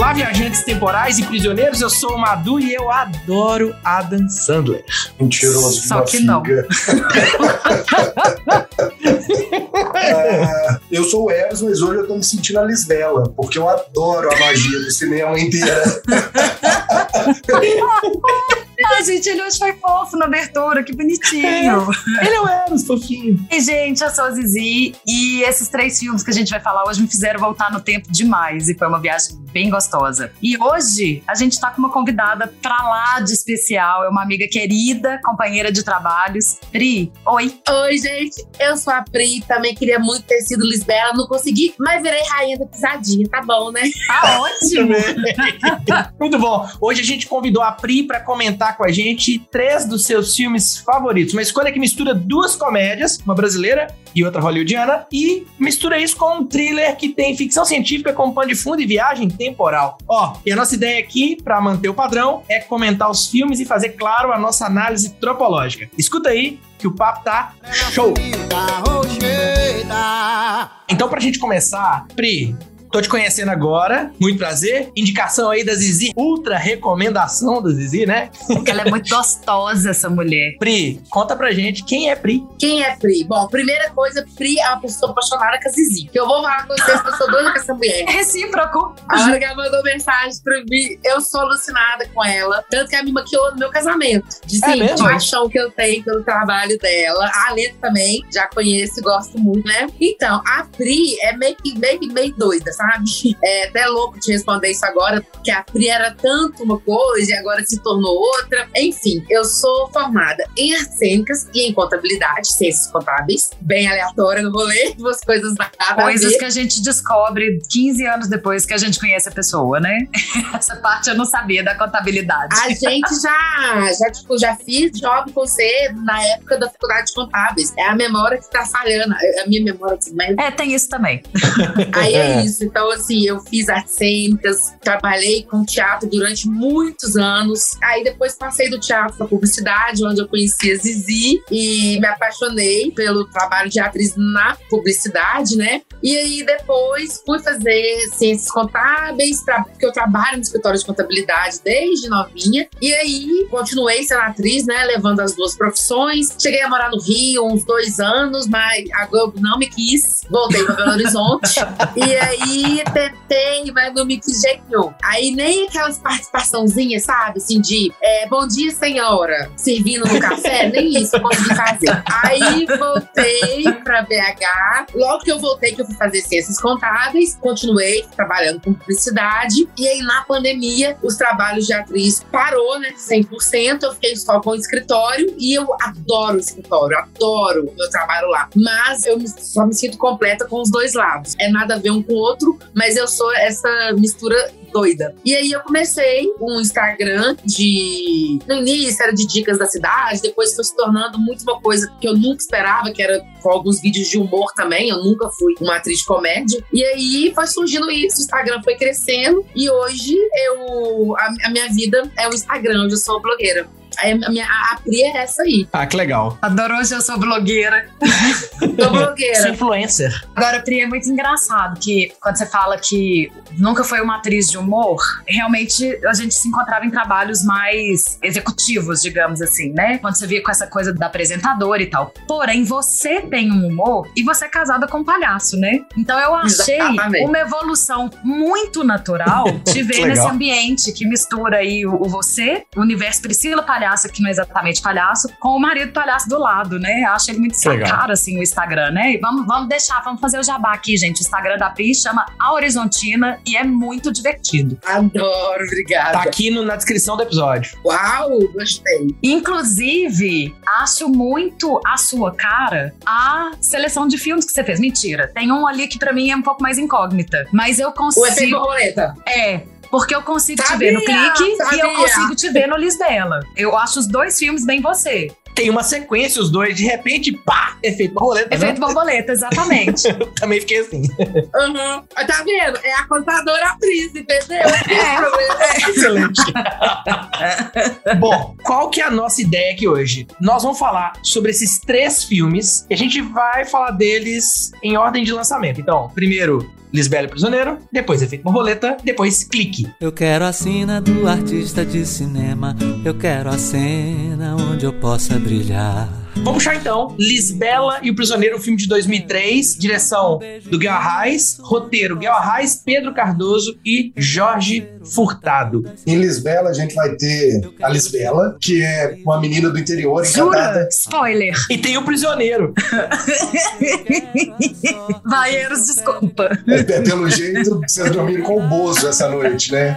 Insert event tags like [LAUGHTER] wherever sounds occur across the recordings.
Olá, viajantes temporais e prisioneiros, eu sou o Madu e eu adoro Adam Sandler. Mentiroso de Só que não. Ah, [LAUGHS] eu sou o Eros, mas hoje eu tô me sentindo a Lisbela, porque eu adoro a magia do cinema inteira. [LAUGHS] Ai, gente, ele hoje foi fofo na abertura, que bonitinho. Ele é o Eros, fofinho. E, gente, eu sou a Zizi e esses três filmes que a gente vai falar hoje me fizeram voltar no tempo demais e foi uma viagem bem gostosa. E hoje a gente tá com uma convidada pra lá de especial, é uma amiga querida, companheira de trabalhos. Pri, oi. Oi, gente. Eu sou a Pri. Também queria muito ter sido Lisbela. Não consegui, mas virei rainha da pisadinha. Tá bom, né? Tá ótimo. [LAUGHS] Muito bom. Hoje a gente convidou a Pri pra comentar com a gente três dos seus filmes favoritos. Uma escolha que mistura duas comédias, uma brasileira e outra hollywoodiana, e mistura isso com um thriller que tem ficção científica com pano de fundo e viagem temporal. Ó, e a nossa ideia aqui, pra manter o padrão, é comentar os filmes e fazer, claro, a nossa análise tropológica. Escuta aí que o papo tá show. Então, pra gente começar, Pri, tô te conhecendo agora, muito prazer. Indicação aí da Zizi, ultra recomendação da Zizi, né? Porque ela é muito gostosa, essa mulher. Pri, conta pra gente quem é Pri. Quem é Pri? Bom, primeira coisa, Pri é uma pessoa apaixonada com a Zizi. Que eu vou falar com vocês que eu sou doida com essa mulher. É recíproco. A hora que ela mandou mensagem pra mim, eu sou alucinada com ela. Tanto que ela me maquiou no meu casamento. De É sim, mesmo? de paixão que eu tenho pelo trabalho dela. A Leta também, já conheço e gosto muito, né? Então, a Pri é meio que meio, que meio doida, sabe? [LAUGHS] É até louco te responder isso agora, porque a Pri era tanto uma coisa e agora se tornou outra. Enfim, eu sou formada em artes cênicas e em contabilidade, ciências contábeis. Bem aleatória no rolê, [LAUGHS] duas coisas nada Coisas que a gente descobre 15 anos depois que a gente conhece a pessoa, né? [LAUGHS] Essa parte eu não sabia da contabilidade. A gente já, já, tipo, já fiz job com você na época da faculdade de contábeis. É a memória que tá falhando. A minha memória também. É, tem isso também. Aí é isso. Então, assim, eu fiz artes cênicas, trabalhei com teatro durante muitos anos. Aí depois passei do teatro pra publicidade, onde eu conheci a Zizi e me apaixonei pelo trabalho de atriz na publicidade, né? E aí depois fui fazer ciências contábeis, porque eu trabalho no escritório de contabilidade desde novinha. E aí continuei sendo atriz, né? Levando as duas profissões. Cheguei a morar no Rio uns dois anos, mas a Globo não me quis. Voltei para Belo Horizonte. [LAUGHS] e aí tentei, mas não me quis jeito nenhum. Aí nem aquelas participaçãozinhas, sabe? Assim, de é, bom dia, senhora, servindo no café, [LAUGHS] nem isso eu consegui fazer. Aí voltei pra BH. Logo que eu voltei, que eu fui fazer ciências contábeis, continuei trabalhando com publicidade. E aí, na pandemia, os trabalhos de atriz parou, né? 100%. Eu fiquei só com o escritório e eu adoro o escritório, adoro o meu trabalho lá. Mas eu só me sinto completa com os dois lados. É nada a ver um com o outro, mas eu sou essa mistura doida. E aí eu comecei um Instagram de. No início era de dicas da cidade, depois foi se tornando muito uma coisa que eu nunca esperava, que era com alguns vídeos de humor também. Eu nunca fui uma atriz de comédia. E aí foi surgindo isso, o Instagram foi crescendo e hoje eu. A, a minha vida é o Instagram, hoje eu sou blogueira. A, minha, a, a Pri é essa aí. Ah, que legal. Adorou hoje eu sou blogueira. [LAUGHS] Sou Sou blogueira. influencer. Agora, Pri, é muito engraçado que quando você fala que nunca foi uma atriz de humor, realmente a gente se encontrava em trabalhos mais executivos, digamos assim, né? Quando você via com essa coisa da apresentadora e tal. Porém, você tem um humor e você é casada com um palhaço, né? Então eu achei Exatamente. uma evolução muito natural [LAUGHS] te ver nesse ambiente que mistura aí o, o você, o universo Priscila Palhaço, que não é exatamente palhaço, com o marido palhaço do lado, né? Acho ele muito sacado, assim, o Instagram, né? E vamos, vamos deixar, vamos fazer o jabá aqui, gente. O Instagram da Pri chama A Horizontina e é muito divertido. Adoro, obrigada. Tá aqui no- na descrição do episódio. Uau, gostei. Inclusive, acho muito a sua cara a seleção de filmes que você fez. Mentira. Tem um ali que pra mim é um pouco mais incógnita. Mas eu O efeito consigo. borboleta. É. Porque eu consigo te Sabia, ver no clique e eu sabia. consigo te ver no Lisbela. Eu acho os dois filmes bem você. Tem uma sequência, os dois, de repente, pá! Efeito borboleta. Efeito né? borboleta, exatamente. [LAUGHS] Também fiquei assim. Uhum. Tá vendo? É a contadora atriz, entendeu? É. Excelente. [LAUGHS] Bom, qual que é a nossa ideia aqui hoje? Nós vamos falar sobre esses três filmes e a gente vai falar deles em ordem de lançamento. Então, primeiro, Lisbela e Prisioneiro, depois Efeito Borboleta, depois Clique. Eu quero a cena do artista de cinema. Eu quero a cena onde eu possa brilhar. Vamos puxar então Lisbela e o Prisioneiro, filme de 2003, direção do Guel Arraes, roteiro Guel Arraes, Pedro Cardoso e Jorge Furtado. Em Lisbela, a gente vai ter a Lisbela, que é uma menina do interior encantada. Jura? Spoiler. E tem o Prisioneiro. [LAUGHS] Vaieiros, desculpa. É, pelo jeito, vocês dormiram com o Bozo essa noite, né?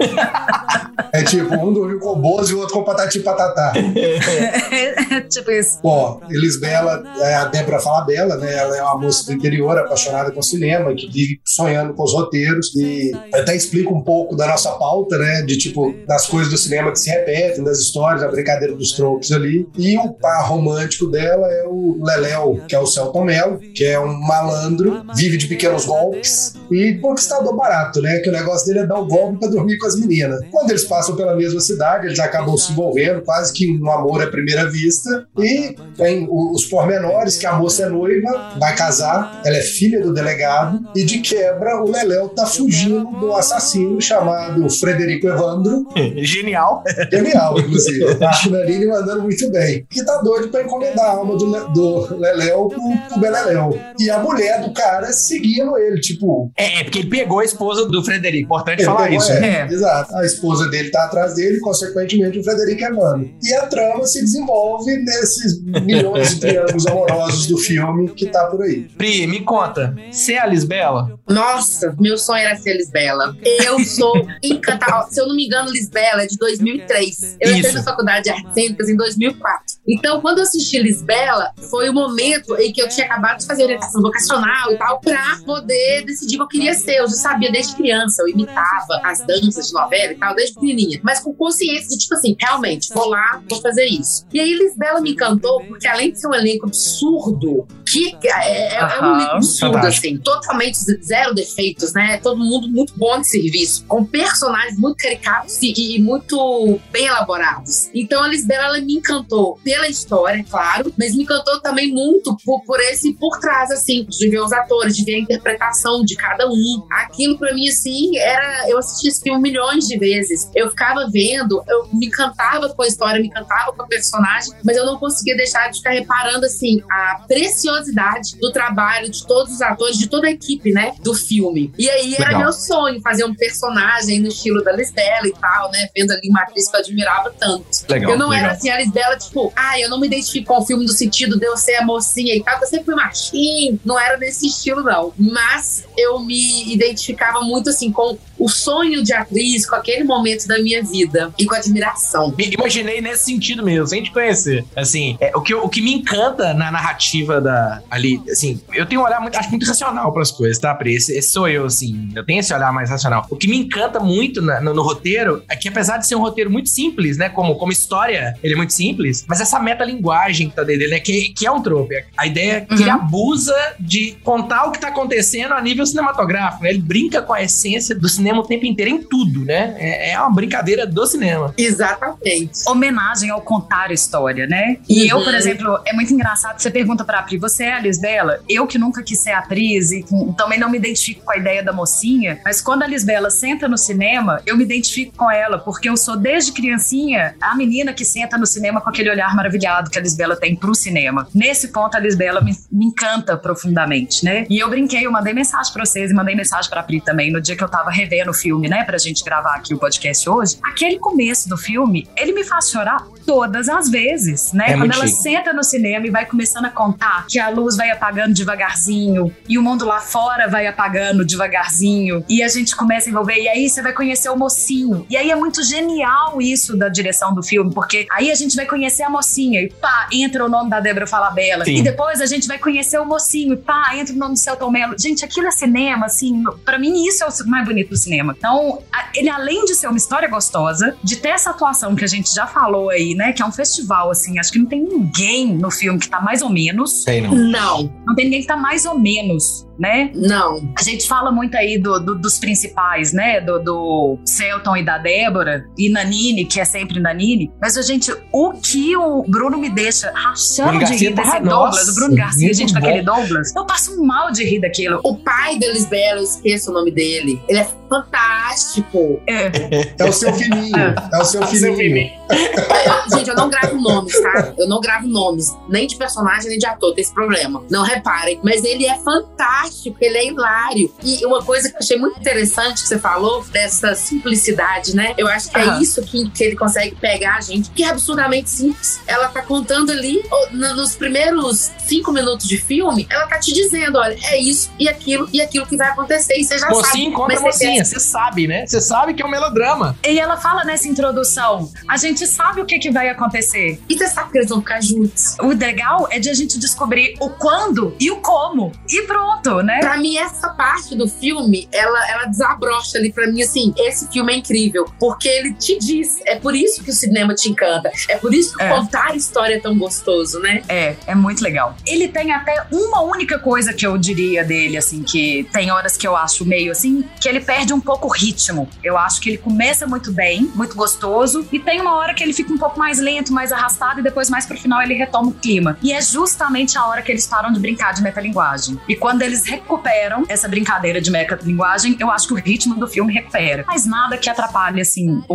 É tipo, um dormiu com o Bozo e o outro com patati e patatá. [LAUGHS] tipo isso. Ó, Lisbela, é a Débora Falabella, né? Ela é uma moça do interior, apaixonada com cinema, que vive sonhando com os roteiros. E até explica um pouco da nossa pauta, né? De tipo, das coisas do cinema que se repetem, das histórias, a brincadeira dos tropos ali. E o par romântico dela é o Leléo, que é o Celton Mello, que é um malandro, vive de pequenos golpes e conquistador barato, né? Que o negócio dele é dar o golpe pra dormir com as meninas. Quando eles passam pela mesma cidade, eles acabam se envolvendo, quase que um amor à primeira vista. E tem os pormenores, que a moça é noiva, vai casar, ela é filha do delegado, e de quebra o Leléo tá fugindo do assassino chamado Frederico Evandro, [LAUGHS] Genial. Genial, inclusive. Tá a Naline mandando muito bem. Que tá doido pra encomendar a alma do, Le- do Leléu pro, pro Beleléu. E a mulher do cara seguindo ele, tipo. É, é porque ele pegou a esposa do Frederico. Importante falar pegou- isso. é, né? Exato. A esposa dele tá atrás dele, consequentemente o Frederico Evandro. E a trama se desenvolve nesses milhões de triângulos amorosos do filme que tá por aí. Pri, me conta. Você é a Lisbela? Nossa, meu sonho era ser Lisbela. Eu sou encantada. Se eu não me engano, Lisbela é de 2003. Eu entrei Isso. na faculdade de artes cênicas em 2004. Então, quando eu assisti Lisbela, foi o momento em que eu tinha acabado de fazer orientação vocacional e tal, pra poder decidir o que eu queria ser. Eu já sabia desde criança, eu imitava as danças de novela e tal, desde pequenininha. Mas com consciência de, tipo assim, realmente, vou lá, vou fazer isso. E aí, Lisbela me encantou, porque além de ser um elenco absurdo, que é, é- é um elenco absurdo, Fantástico. assim, totalmente zero defeitos, né? Todo mundo muito bom de serviço, com personagens muito caricatos e, e muito bem elaborados. Então a Lisbela ela me encantou pela história, claro, mas me encantou também muito por, por esse por trás, assim, de ver os atores, de ver a interpretação de cada um. Aquilo pra mim, assim, era. Eu assisti esse filme milhões de vezes. Eu ficava vendo, eu me encantava com a história, me encantava com a personagem, mas eu não conseguia deixar de ficar reparando, assim, a preciosidade do trabalho de todos os atores, de toda a equipe, né, do filme. E aí era Legal. meu sonho fazer um personagem no estilo da Lisbela e tal, né, vendo ali uma atriz que eu admirava tanto. Legal. eu não legal. era assim, a Lisbela, tipo, ah, eu não me identifico com o filme no sentido de eu ser a mocinha e tal, eu sempre fui machinho, não era nesse estilo, não. Mas eu me identificava muito, assim, com o sonho de atriz, com aquele momento da minha vida e com admiração. Me imaginei nesse sentido mesmo, sem te conhecer. Assim, é, o, que, o que me encanta na narrativa da. Ali, assim, eu tenho um olhar muito, acho muito racional pras coisas, tá, Pri? Esse, esse sou eu, assim. Eu tenho esse olhar mais racional. O que me encanta muito na- no, no roteiro é que, apesar de ser um roteiro muito simples, né? Como, como história, ele é muito simples, mas essa metalinguagem que tá dentro dele, né? Que, que é um trope. A ideia é que Uhum. ele abusa de contar o que tá acontecendo a nível cinematográfico, né? Ele brinca com a essência do cinema o tempo inteiro em tudo, né? É, é uma brincadeira do cinema. Exatamente. homenagem ao contar a história, né? E eu, Uhum. por exemplo, é muito engraçado, você pergunta pra Pri, você é a Lisbela? Eu que nunca quis ser atriz e também não me identifico com a ideia da mocinha, mas quando a Lisbela senta no cinema, eu me identifico com ela, porque eu sou desde criancinha a menina que senta no cinema com aquele olhar maravilhado que a Lisbela tem pro cinema. Nesse ponto, a Lisbela me, me encanta profundamente, né? E eu brinquei, eu mandei mensagem pra vocês e mandei mensagem pra Pri também, no dia que eu tava revendo o filme, né, pra gente gravar aqui o podcast hoje. Aquele começo do filme, ele me faz chorar todas as vezes, né? É Quando ela chique. senta no cinema e vai começando a contar que a luz vai apagando devagarzinho e o mundo lá fora vai apagando devagarzinho e a gente começa a envolver e aí você vai conhecer o mocinho. E aí é muito genial isso da direção do filme, porque aí a gente vai conhecer a mocinha e pá, entra o nome da Débora Falabella. Sim. E depois a gente vai conhecer o mocinho e pá, entra o nome do Celton Mello. Gente, aquilo é cinema, assim, pra mim isso é o mais bonito cinema. Então, a- ele além de ser uma história gostosa, de ter essa atuação que a gente já falou aí, né, que é um festival, assim, acho que não tem ninguém no filme que tá mais ou menos. Sei não. Não. Não tem ninguém que tá mais ou menos né? Não. A gente fala muito aí do, do- dos principais, né? Do, do Celton e da Débora, e Nanini, que é sempre Nanini. Mas, gente, o que o Bruno me deixa rachando Bruno de rir tá- desse nossa, Douglas, o Bruno Garcia, gente, com bom. aquele Douglas, eu passo um mal de rir daquilo. O pai da Lisbela, eu esqueço o nome dele. Ele é fantástico. É, É o seu filhinho. É o seu filhinho. Eu- gente, eu não gravo nomes, tá? Eu não gravo nomes, nem de personagem, nem de ator, tem esse problema. Não reparem. Mas ele é fantástico, ele é hilário. E uma coisa que eu achei muito interessante que você falou, dessa simplicidade, né? Eu acho que Aham. é isso que, que ele consegue pegar a gente, que é absurdamente simples. Ela tá contando ali, nos primeiros cinco minutos de filme, ela tá te dizendo: olha, é isso e aquilo e aquilo que vai acontecer. E você já Mocinho sabe. encontra mas você mocinha, você sabe, né? Você sabe que é um melodrama. E ela fala nessa introdução: a gente sabe o que, que vai acontecer. E você sabe que eles vão ficar juntos. O legal é de a gente descobrir o quando e o como. E pronto, né? Pra mim, essa parte do filme, ela, ela desabrocha ali pra mim, assim, esse filme é incrível. Porque ele te diz, é por isso que o cinema te encanta. É por isso que É. contar a história é tão gostoso, né? É, é muito legal. Ele tem até uma única coisa que eu diria dele, assim, que tem horas que eu acho meio assim, que ele perde um pouco o ritmo. Eu acho que ele começa muito bem, muito gostoso, e tem uma hora que ele fica um pouco mais lento, mais arrastado, e depois mais pro final ele retoma o clima. E é justamente a hora que eles param de brincar de metalinguagem. E quando eles recuperam essa brincadeira de metalinguagem, eu acho que o ritmo do filme recupera. Mas nada que atrapalhe, assim, o,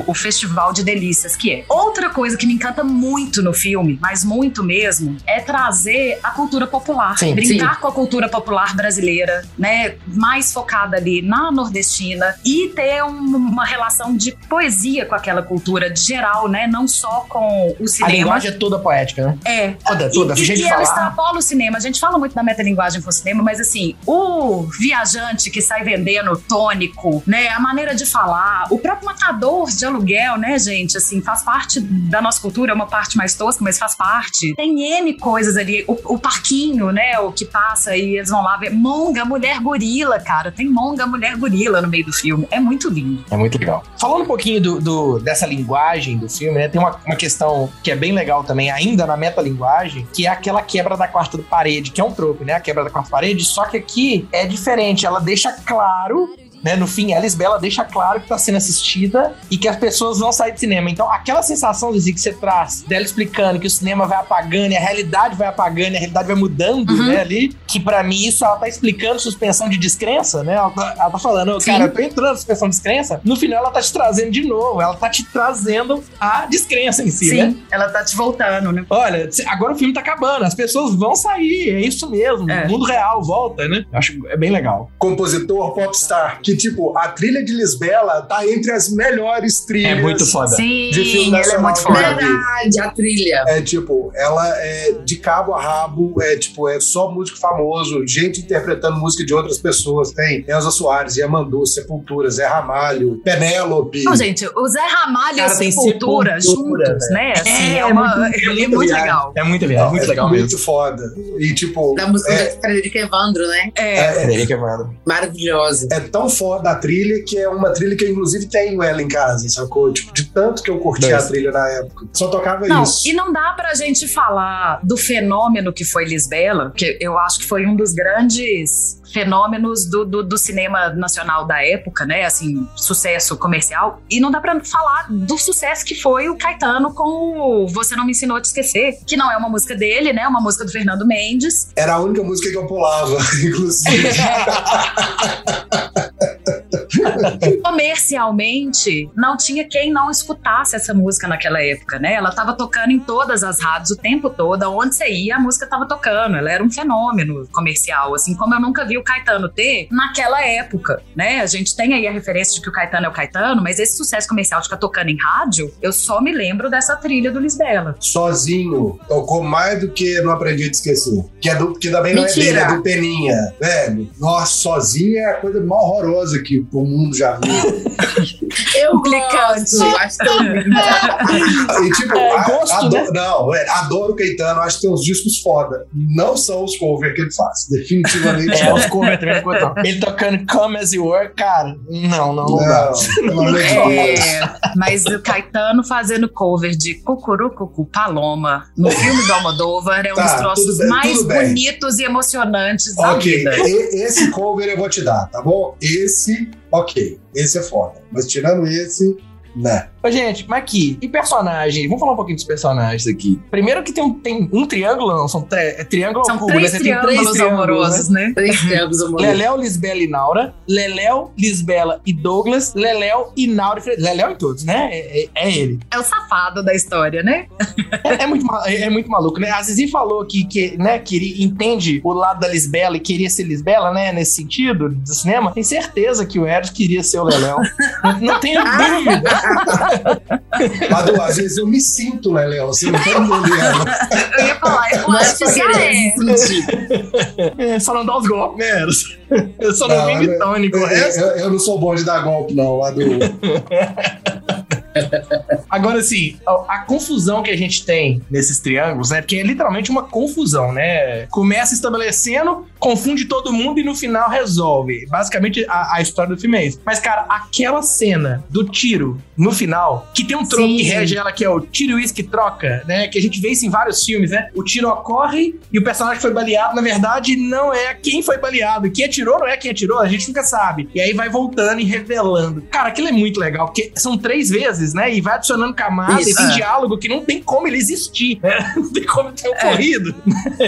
o, o festival de delícias que é. Outra coisa que me encanta muito no filme, mas muito mesmo, é trazer a cultura popular. Sim, brincar com a cultura popular brasileira, né? Mais focada ali na nordestina e ter um- uma relação de poesia com aquela cultura geral, né? Não só com o A cinema. linguagem é toda poética, né? É, Toda, toda. e, jeito e de ela falar. extrapola o cinema. A gente fala muito da metalinguagem com o cinema, mas assim, o viajante que sai vendendo tônico, né? A maneira de falar, o próprio matador de aluguel, né, gente? Assim, faz parte da nossa cultura, é uma parte mais tosca, mas faz parte. Tem N coisas ali. O, o parquinho, né? O que passa e eles vão lá ver. Monga, mulher gorila, cara. Tem Monga, mulher gorila no meio do filme. É muito lindo. É muito legal. Falando um pouquinho do, do- dessa linguagem do filme, né? Tem uma, uma questão que é bem legal também, ainda na metalinguagem, que é aquela quebra da quarta parede, que é um troco, né? A quebra da quarta parede, só que aqui é diferente. Ela deixa claro. Né, no fim, a Lisbela deixa claro que tá sendo assistida e que as pessoas vão sair do cinema. Então, aquela sensação, Zizi, que você traz dela explicando que o cinema vai apagando e a realidade vai apagando e a realidade vai mudando, Uhum. né, ali, que pra mim isso ela tá explicando suspensão de descrença, né? Ela tá, ela tá falando, "Ô, Sim. cara, eu tô entrando na suspensão de descrença. No final, ela tá te trazendo de novo, ela tá te trazendo a descrença em si, Sim, né? ela tá te voltando, né? Olha, agora o filme tá acabando, as pessoas vão sair, é isso mesmo, É. o mundo real volta, né? Eu acho é bem legal. Compositor popstar. Que, tipo, a trilha de Lisbela tá entre as melhores trilhas. É muito foda. Sim, De filme ele é muito foda. Verdade, a trilha. É tipo, ela é de cabo a rabo, é tipo, é só músico famoso, gente interpretando música de outras pessoas. Tem Elza Soares, Yamandu, Sepultura, Zé Ramalho, Penélope. Não, gente, o Zé Ramalho Cara, e Sepultura Sepultura, juntos, né? Assim, é, É, uma, muito- é muito muito viagem. legal. É muito legal, Não, muito é legal muito mesmo. foda. E tipo, Da música é, do Frederico Evandro, né? É, É, Frederica Evandro. Maravilhosa. é tão foda a trilha que é uma trilha que eu inclusive tenho ela em casa, sacou? Tipo, de tanto que eu curti a trilha na época. Só tocava Não, isso. e não dá pra gente falar do fenômeno que foi Lisbela, que eu acho que foi um dos grandes fenômenos do, do, do cinema nacional da época, né? Assim, sucesso comercial. E não dá pra falar do sucesso que foi o Caetano com o Você Não Me Ensinou a Te Esquecer, que não é uma música dele, né? É uma música do Fernando Mendes. Era a única música que eu pulava, [LAUGHS] inclusive. [LAUGHS] Comercialmente, não tinha quem não escutasse essa música naquela época, né? Ela tava tocando em todas as rádios o tempo todo, onde você ia, a música tava tocando. Ela era um fenômeno comercial, assim como eu nunca vi o Caetano ter naquela época, né? A gente tem aí a referência de que o Caetano é o Caetano, mas esse sucesso comercial de ficar tocando em rádio, eu só me lembro dessa trilha do Lisbela. Sozinho, tocou mais do que Não Aprendi a Esquecer. Que, é do, que também não é dele, é do Peninha. Velho, nossa, sozinho é a coisa mais horrorosa que um mundo já viu. [LAUGHS] Eu lindo. [LAUGHS] E tipo, É, a- gosto, adoro, não, é, adoro o Caetano, acho que tem uns discos foda. Não são os covers que ele faz, definitivamente É, não. Cover também ficou top. Ele tocando Come As You Were, cara, não, não, não dá. [LAUGHS] É, mas o Caetano fazendo cover de Cucurucucu Paloma no filme do Almodóvar é um Tá, dos troços bem, mais bem. bonitos e emocionantes da Ok, vida. e- esse cover eu vou te dar, tá bom? Esse, ok, esse é foda. Mas tirando esse, né. Ô, gente, mas aqui, e personagem? Vamos falar um pouquinho dos personagens aqui. Primeiro que tem um, tem um triângulo, não, são tre- é triângulo São cubo, três né? Você tem triângulos amorosos, né? [LAUGHS] Três triângulos amorosos. Leléo, Lisbela e Naura, Leléu, Lisbela e Douglas, Leléu e Naura e Fred. Leléu em todos, né? É, é- é ele. É o safado da história, né? É, é muito, é, é muito maluco, né? A Zizi falou que, que, né, que ele entende o lado da Lisbela e queria ser Lisbela, né? Nesse sentido do cinema. Tem certeza que o Eros queria ser o Leléu. não, [LAUGHS] não tenho dúvida. [LAUGHS] Madu, às vezes eu me sinto, né, Léo? Você não tá entendendo. Eu ia falar, eu acho que é. É, só não dá os golpes, né? Eu só não, Não, vim de tônico. Eu não sou bom de dar golpe, não, Madu. Agora, assim, a, a confusão que a gente tem nesses triângulos, né? Porque é literalmente uma confusão, né? Começa estabelecendo, confunde todo mundo e no final resolve. Basicamente, a, a história do filme é isso. Mas, cara, aquela cena do tiro no final, que tem um troco Sim. que rege ela, que é o tiro e uísque troca, né? Que a gente vê isso em vários filmes, né? O tiro ocorre e o personagem que foi baleado, na verdade, não é quem foi baleado. Quem atirou não é quem atirou, a gente nunca sabe. E aí vai voltando e revelando. Cara, aquilo é muito legal, porque são três vezes, né? E vai adicionando camada Isso, e tem é. diálogo que não tem como ele existir, né? [LAUGHS] Não tem como ter ocorrido.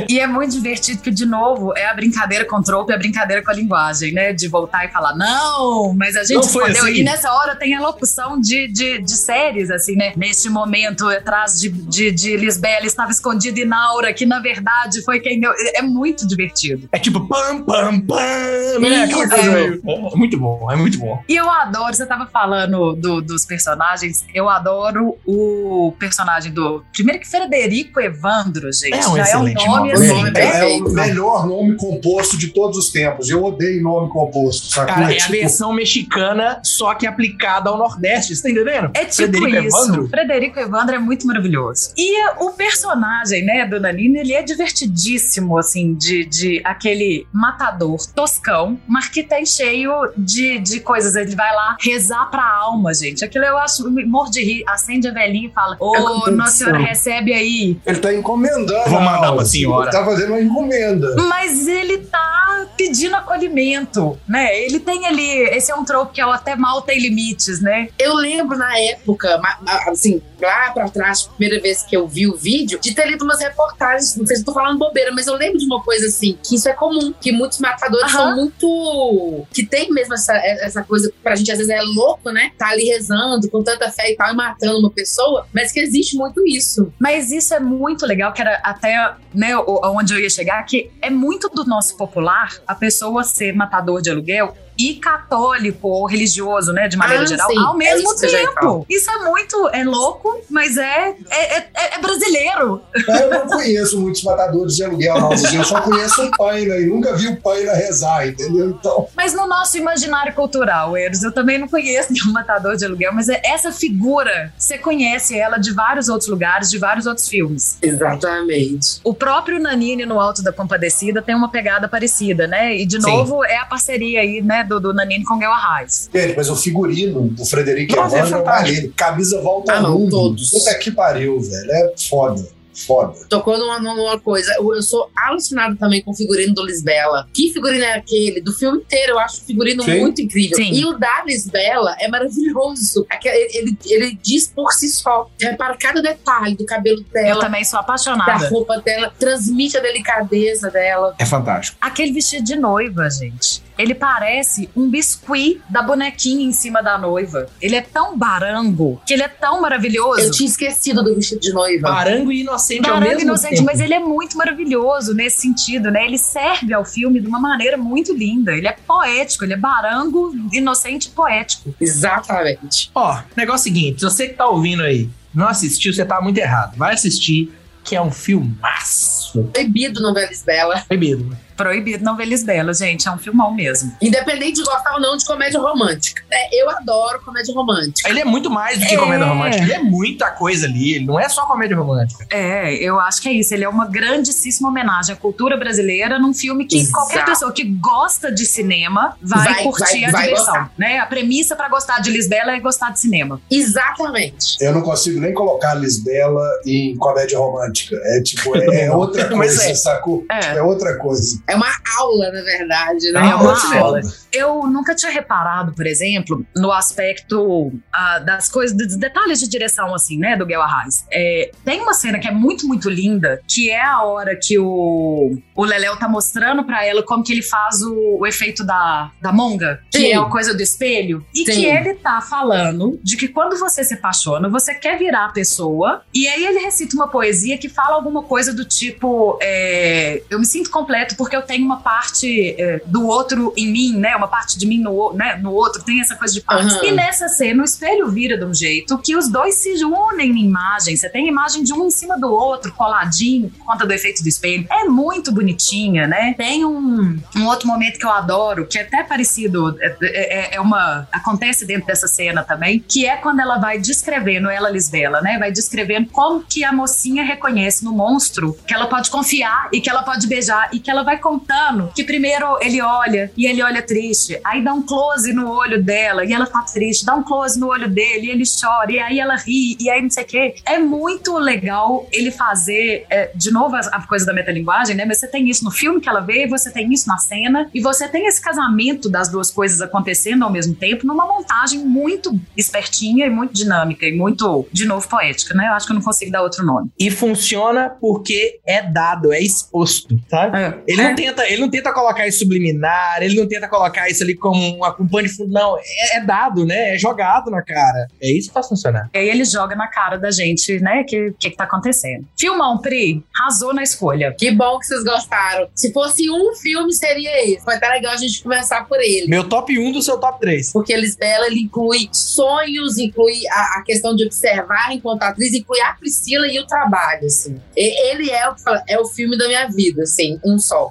E é muito divertido, porque, de novo, é a brincadeira com o trope, é a brincadeira com a linguagem, né? De voltar e falar, não, mas a gente escondeu. assim. E nessa hora tem a locução de, de, de séries, assim, né? Neste momento, atrás de, de, de Lisbela estava escondida e Naura, que na verdade foi quem deu. É muito divertido. É tipo pam, pam, pam, né? Aquela coisa meio- É muito bom, é muito bom. E eu adoro, você tava falando do- dos personagens, eu adoro o personagem do. Primeiro que Frederico Evandro, gente. É um já excelente é um nome nome. assim. É, é o melhor nome composto de todos os tempos. Eu odeio nome composto, sacou? Cara, é a tipo, versão mexicana, só que aplicada ao Nordeste, você tá entendendo? É tipo Frederico isso. Evandro? Frederico Evandro é muito maravilhoso. E o personagem, né, do Nanino, ele é divertidíssimo, assim, de, de aquele matador toscão, mas que tem cheio de, de coisas. Ele vai lá rezar pra alma, gente. Aquilo eu acho, me morro de rir. Acende a velhinha e fala: Ô, competição. Nossa Senhora, recebe aí. Ele tá encomendando. Vou mandar pra senhora. Ele tá fazendo uma encomenda. Mas ele tá pedindo acolhimento, né? Ele tem ali. Esse é um tropo que é o até mal tem limites, né? Eu lembro na época, assim, lá pra trás, primeira vez que eu vi o vídeo, de ter lido umas reportagens, não sei se eu tô falando bobeira, mas eu lembro de uma coisa assim, que isso é comum, que muitos matadores são muito. que tem mesmo essa, essa coisa, pra gente às vezes é louco, né? Tá ali rezando com tanta fé e tal, e matando uma pessoa, mas que existe muito isso. Mas isso é muito legal, que era até né, onde eu ia chegar, que é muito do nosso popular a pessoa ser matador de aluguel e católico ou religioso, né, de maneira Ah, geral, sim. ao É mesmo isso já ia tempo. Isso é muito, é louco, mas é, é, é- é brasileiro. Eu não conheço muitos matadores de aluguel, não. Eu só conheço o Paina e nunca vi o Paina rezar, entendeu? Então, Mas no nosso imaginário cultural, Eros, eu também não conheço nenhum matador de aluguel, mas é essa figura, você conhece ela de vários outros lugares, de vários outros filmes. Exatamente. O próprio Nanini no Alto da Compadecida tem uma pegada parecida, né? E de Sim. novo é a parceria aí, né, do, do Nanini com Guel Arraes. gente, mas o figurino do Frederico Nossa, é Evandro é maneiro. Camisa volta Ah, ao não, mundo. todos. Puta que pariu, velho. É foda. Foda. Tocou numa, numa coisa. Eu, eu sou alucinado também com o figurino do Lisbela. Que figurino é aquele? Do filme inteiro, eu acho o figurino Sim. muito incrível. Sim. E o da Lisbela é maravilhoso. Aquele- Ele, ele diz por si só. Repara cada detalhe do cabelo Eu dela, também sou da apaixonada. roupa dela, transmite a delicadeza dela. É fantástico. Aquele vestido de noiva, gente. Ele parece um biscuit da bonequinha em cima da noiva. Ele é tão barango, que ele é tão maravilhoso. Eu tinha esquecido do vestido de noiva. Barango e inocente ao Barango mesmo inocente, tempo. mas ele é muito maravilhoso nesse sentido, né? Ele serve ao filme de uma maneira muito linda. Ele é poético, ele é barango, inocente e poético. Exatamente. Ó, negócio seguinte, se você que tá ouvindo aí, não assistiu, você tá muito errado. Vai assistir, que é um filmaço. Proibido novela Lisbela. Proibido. Proibido não ver Lisbela, gente. É um filmão mesmo. Independente de gostar ou não de comédia romântica. É, eu adoro comédia romântica. Ele é muito mais do que É. comédia romântica. Ele é muita coisa ali. Ele não é só comédia romântica. É, eu acho que é isso. Ele é uma grandíssima homenagem à cultura brasileira num filme que Exato. qualquer pessoa que gosta de cinema vai, Vai- curtir vai- a vai diversão. gostar. Né? A premissa pra gostar de Lisbela é gostar de cinema. Exatamente. Eu não consigo nem colocar Lisbela em comédia romântica. É tipo, é, [LAUGHS] é outra Mas coisa, é. sacou? É. É outra coisa. É uma aula, na verdade, né? É uma aula. Eu nunca tinha reparado, por exemplo, no aspecto ah, das coisas, dos detalhes de direção, assim, né, do Guel Arraes. É, tem uma cena que é muito, muito linda, que é a hora que o, o Leléo tá mostrando pra ela como que ele faz o, o efeito da, da monga, que Sim. é a coisa do espelho. E Sim. que ele tá falando de que quando você se apaixona, você quer virar a pessoa, e aí ele recita uma poesia que fala alguma coisa do tipo: é, Eu me sinto completo porque eu tenho uma parte é, do outro em mim, né? Uma parte de mim no, né? no outro, tem essa coisa de partes. Aham. E nessa cena, o espelho vira de um jeito que os dois se unem na imagem. Você tem a imagem de um em cima do outro, coladinho, por conta do efeito do espelho. É muito bonitinha, né? Tem um, um outro momento que eu adoro, que é até parecido, é, é- é uma. acontece dentro dessa cena também, que é quando ela vai descrevendo, ela Lisbela, né? Vai descrevendo como que a mocinha reconhece no monstro que ela pode confiar e que ela pode beijar e que ela vai contando que primeiro ele olha e ele olha triste, aí dá um close no olho dela e ela tá triste, dá um close no olho dele e ele chora e aí ela ri e aí não sei o quê. É muito legal ele fazer, é, de novo, a, coisa da metalinguagem, né? Mas você tem isso no filme que ela vê, você tem isso na cena e você tem esse casamento das duas coisas acontecendo ao mesmo tempo numa montagem muito espertinha e muito dinâmica e muito, de novo, poética, né? Eu acho que eu não consigo dar outro nome. E funciona porque é dado, é exposto, sabe? Ele, É. não tenta, ele não tenta colocar isso subliminar, ele não tenta colocar isso ali como uma, um pano de fundo, não. É, é dado, né? É jogado na cara. É isso que faz funcionar. E aí ele joga na cara da gente, né? O que, que, que tá acontecendo. Filmão, Pri, arrasou na escolha. Que bom que vocês gostaram. Se fosse um filme, seria esse. Foi até legal a gente começar por ele. Meu top 1 do seu top 3. Porque Lisbela ele inclui sonhos, inclui a, a questão de observar enquanto atriz, inclui a Priscila e o trabalho, assim. E- ele é o, que fala- é o filme da minha vida, assim, um só.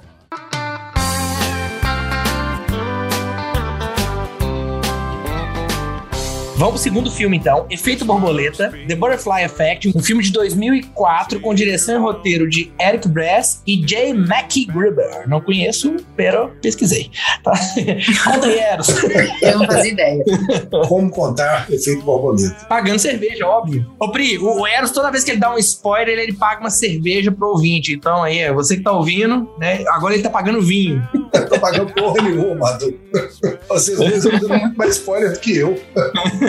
Vamos pro segundo filme, então. Efeito Borboleta, The Butterfly Effect, um filme de 2004 com direção e roteiro de Eric Brass e J. McGruber. Não conheço, pero pesquisei. Tá? [LAUGHS] Conta aí, Eros. [LAUGHS] Eu não fazia ideia. Como contar efeito borboleta? Pagando cerveja, óbvio. Ô, Pri, o Eros, toda vez que ele dá um spoiler, ele paga uma cerveja pro ouvinte. Então aí, é você que tá ouvindo, né? Agora ele tá pagando vinho. [LAUGHS] Eu tô pagando porra nenhuma, Madu. Vocês mesmos dando muito mais spoiler do que eu.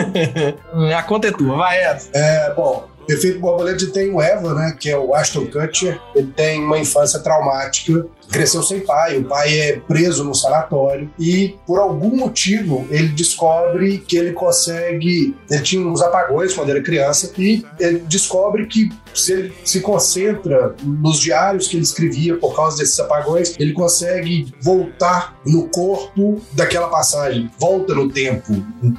[LAUGHS] A conta é tua, vai, Eros. É, bom, Efeito Borboleta tem o Eva, né, que é o Ashton Kutcher. Ele tem uma infância traumática, cresceu sem pai, o pai é preso no sanatório e por algum motivo ele descobre que ele consegue, ele tinha uns apagões quando era criança e ele descobre que se ele se concentra nos diários que ele escrevia por causa desses apagões, ele consegue voltar no corpo daquela passagem, volta no tempo,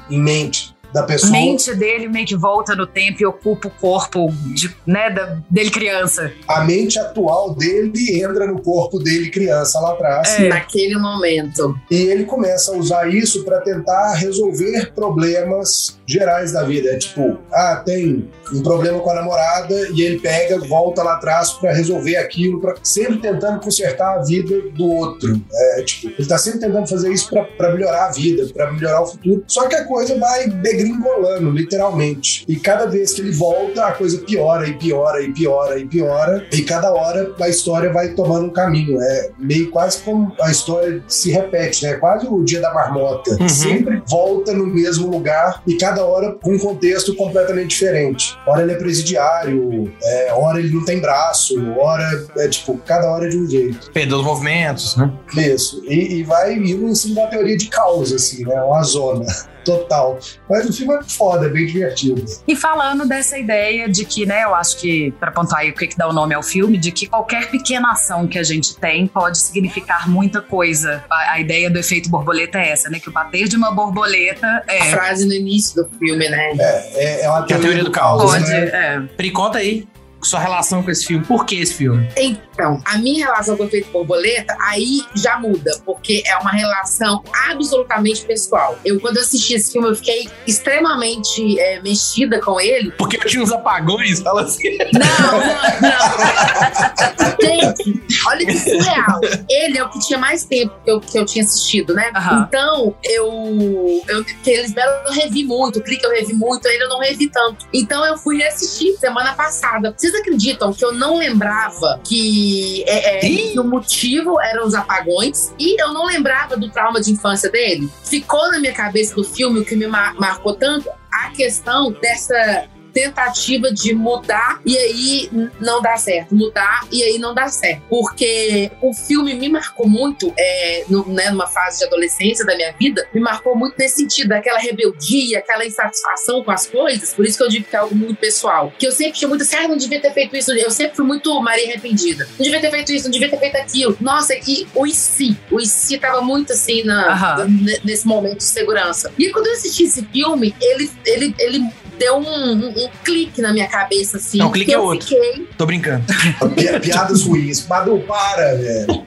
em mente da pessoa. mente dele meio que volta no tempo e ocupa o corpo de, né, da- dele criança. a mente atual dele entra no corpo dele criança lá atrás É. Naquele momento. e ele começa a usar isso para tentar resolver problemas gerais da vida. É tipo, ah, tem um problema com a namorada e ele pega, volta lá atrás para resolver aquilo, pra, sempre tentando consertar a vida do outro. É, tipo, ele tá sempre tentando fazer isso para melhorar a vida, para melhorar o futuro. Só que a coisa vai degringolando, literalmente. E cada vez que ele volta, a coisa piora e piora e piora e piora. E cada hora a história vai tomando um caminho. É meio quase como a história se repete, né? Quase o dia da marmota. Uhum. Sempre volta no mesmo lugar e cada hora com um contexto completamente diferente. Hora ele é presidiário, é, hora ele não tem braço, hora é tipo, cada hora é de um jeito. Perdeu os movimentos, né? Isso. E, e vai indo em cima da teoria de causa, assim, né? Uma zona total. Mas o filme é foda, é bem divertido. E falando dessa ideia de que, né, eu acho que, para pontuar aí o que, que dá o nome ao filme, de que qualquer pequena ação que a gente tem pode significar muita coisa. A, a ideia do efeito borboleta é essa, né? Que o bater de uma borboleta A é. frase no início do filme, né? É, é uma Que é a teoria do caos, Pode, né? é. Pri, conta aí sua relação com esse filme. Por que esse filme? Tem Então, a minha relação com o efeito borboleta, aí já muda, porque é uma relação absolutamente pessoal. Eu, quando assisti esse filme, eu fiquei extremamente é, mexida com ele. Porque eu tinha uns apagões, fala assim. Não, não, não. [LAUGHS] Gente, olha que surreal. Ele é o que tinha mais tempo que eu, que eu tinha assistido, né? Então, eu. eu que eles eu não revi muito, o clique eu revi muito, ele eu não revi tanto. Então, eu fui assistir semana passada. Vocês acreditam que eu não lembrava que, é, é, Ih! que o motivo eram os apagões e eu não lembrava do trauma de infância dele? Ficou na minha cabeça do filme o que me mar- marcou tanto a questão dessa tentativa de mudar e aí não dá certo, mudar e aí não dá certo. Porque o filme me marcou muito, é, no- né, numa fase de adolescência da minha vida, me marcou muito nesse sentido, daquela rebeldia, aquela insatisfação com as coisas. Por isso que eu digo que é algo muito pessoal. Que eu sempre tinha muito assim, ah, não devia ter feito isso. Eu sempre fui muito Maria arrependida. Não devia ter feito isso, não devia ter feito aquilo. Nossa, e o se? O se tava muito assim na, nesse momento de segurança. E quando eu assisti esse filme, ele, ele, ele deu um, um- um clique na minha cabeça, assim. Não, clique que é outro. fiquei. Tô brincando. Pi- Piadas ruins. Madu, para, velho.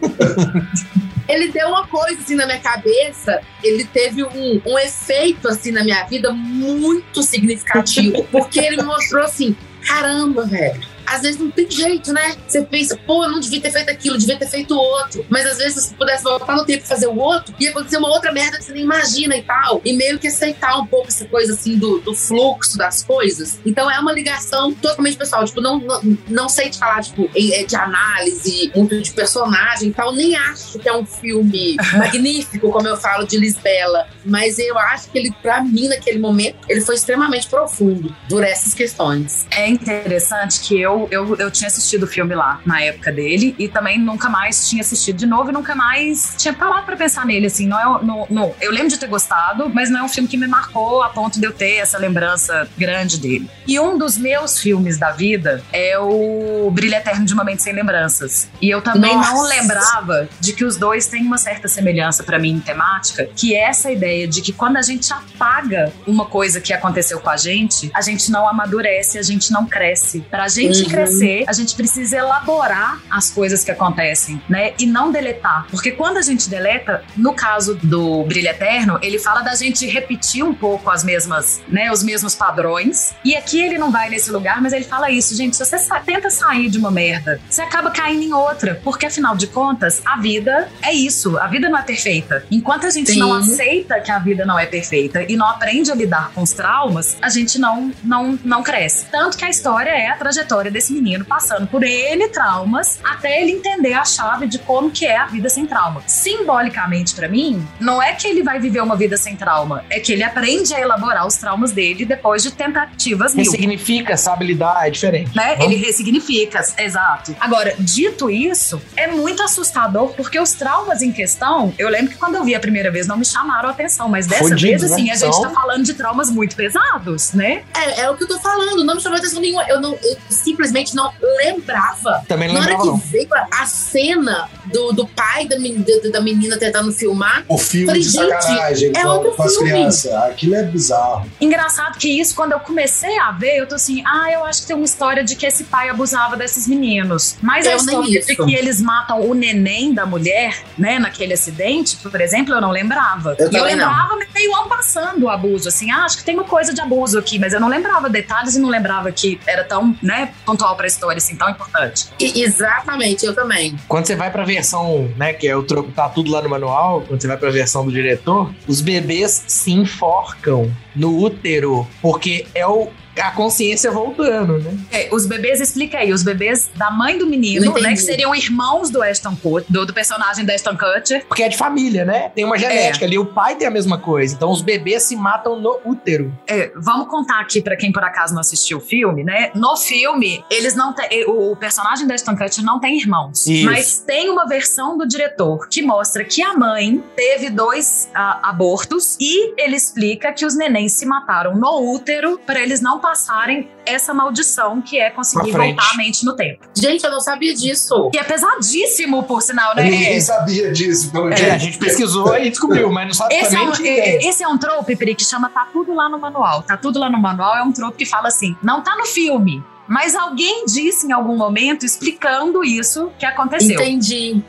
Ele deu uma coisa assim na minha cabeça, ele teve um, um efeito assim na minha vida muito significativo. porque ele me mostrou assim: caramba, velho. Às vezes não tem jeito, né? Você pensa, pô, eu não devia ter feito aquilo, devia ter feito outro. Mas às vezes, se pudesse voltar no tempo e fazer o outro, ia acontecer uma outra merda que você nem imagina e tal. E meio que aceitar um pouco essa coisa assim do, do fluxo das coisas. Então é uma ligação totalmente pessoal. Tipo, não, não, não sei te falar, tipo, é de análise, muito de personagem e tal. Nem acho que é um filme [LAUGHS] magnífico, como eu falo de Lisbela. Mas eu acho que ele, pra mim, naquele momento, ele foi extremamente profundo por essas questões. É interessante que eu, eu, eu tinha assistido o filme lá na época dele e também nunca mais tinha assistido de novo e nunca mais tinha parado pra pensar nele, assim. Não é, não, não- eu lembro de ter gostado, mas não é um filme que me marcou a ponto de eu ter essa lembrança grande dele. E um dos meus filmes da vida é o Brilho Eterno de Uma Mente Sem Lembranças. E eu também Nossa! não lembrava de que os dois têm uma certa semelhança pra mim em temática, que é essa ideia de que quando a gente apaga uma coisa que aconteceu com a gente, a gente não amadurece, a gente não cresce. Pra gente Uhum. crescer, a gente precisa elaborar as coisas que acontecem, né? E não deletar. Porque quando a gente deleta, no caso do Brilho Eterno, ele fala da gente repetir um pouco as mesmas, né? Os mesmos padrões. E aqui ele não vai nesse lugar, mas ele fala isso, gente. Se você sa- tenta sair de uma merda, você acaba caindo em outra. Porque afinal de contas, a vida é isso. A vida não é perfeita. Enquanto a gente Sim. não aceita que a vida não é perfeita e não aprende a lidar com os traumas, a gente não, não, não cresce. Tanto que a história é a trajetória desse menino passando por N traumas até ele entender a chave de como que é a vida sem trauma. Simbolicamente, pra mim, não é que ele vai viver uma vida sem trauma, é que ele aprende a elaborar os traumas dele depois de tentativas mil Ressignifica, sabe lidar, é diferente. né? Ele ressignifica, exato. Agora, dito isso, é muito assustador porque os traumas em questão, eu lembro que quando eu vi a primeira vez não me chamaram a atenção, mas dessa Fundidos, vez, assim, né? a gente tá falando de traumas muito pesados, né? É, é o que eu tô falando, não me chamou atenção nenhuma. Eu, não, eu simplesmente não lembrava. Também não Na hora lembrava, que não. veio a, a cena do, do pai da, men- da, menina tentando filmar, O filme Falei, de gente, sacanagem é com, outro com as filme. crianças. Aquilo é bizarro. Engraçado que isso, quando eu comecei a ver, eu tô assim, ah, eu acho que tem uma história de que esse pai abusava desses meninos. Mas a Eu nem história de que eles matam o neném da mulher, né, naquele acidente, por exemplo, eu não lembrava. Eu eu também não. lembrava meio ano passando o abuso, assim, ah, acho que tem uma coisa de abuso aqui, mas eu não lembrava detalhes e não lembrava que era tão, né, pontual pra história, assim, tão importante. E- exatamente, eu também. Quando você vai pra versão, né, que é o troco, tá tudo lá no manual, quando você vai pra versão do diretor, os bebês se enforcam no útero, porque é o, a consciência voltando, né? É, os bebês, explica aí, os bebês da mãe do menino, né, que seriam irmãos do Ashton Kutcher, do, do personagem da Ashton Kutcher, Porque é de família, né? Tem uma genética ali, o pai tem a mesma coisa. Então os bebês se matam no útero. É, vamos contar aqui pra quem por acaso não assistiu o filme, né? No filme, eles não têm. O personagem da Ashton Kutcher não tem irmãos. Isso. Mas tem uma versão do diretor que mostra que a mãe teve dois ah, abortos e ele explica que os nenéns se mataram no útero pra eles não passarem essa maldição que é conseguir voltar a mente no tempo. Gente, eu não sabia disso. Que é pesadíssimo, por sinal, né? Ninguém sabia disso, pelo É, a gente pesquisou e descobriu, mas não sabe Esse é, um, que é- esse é um trope, Pri, que chama Tá Tudo Lá no Manual. Tá Tudo Lá no Manual é um trope que fala assim: não tá no filme, Mas alguém disse em algum momento explicando isso que aconteceu. Entendi.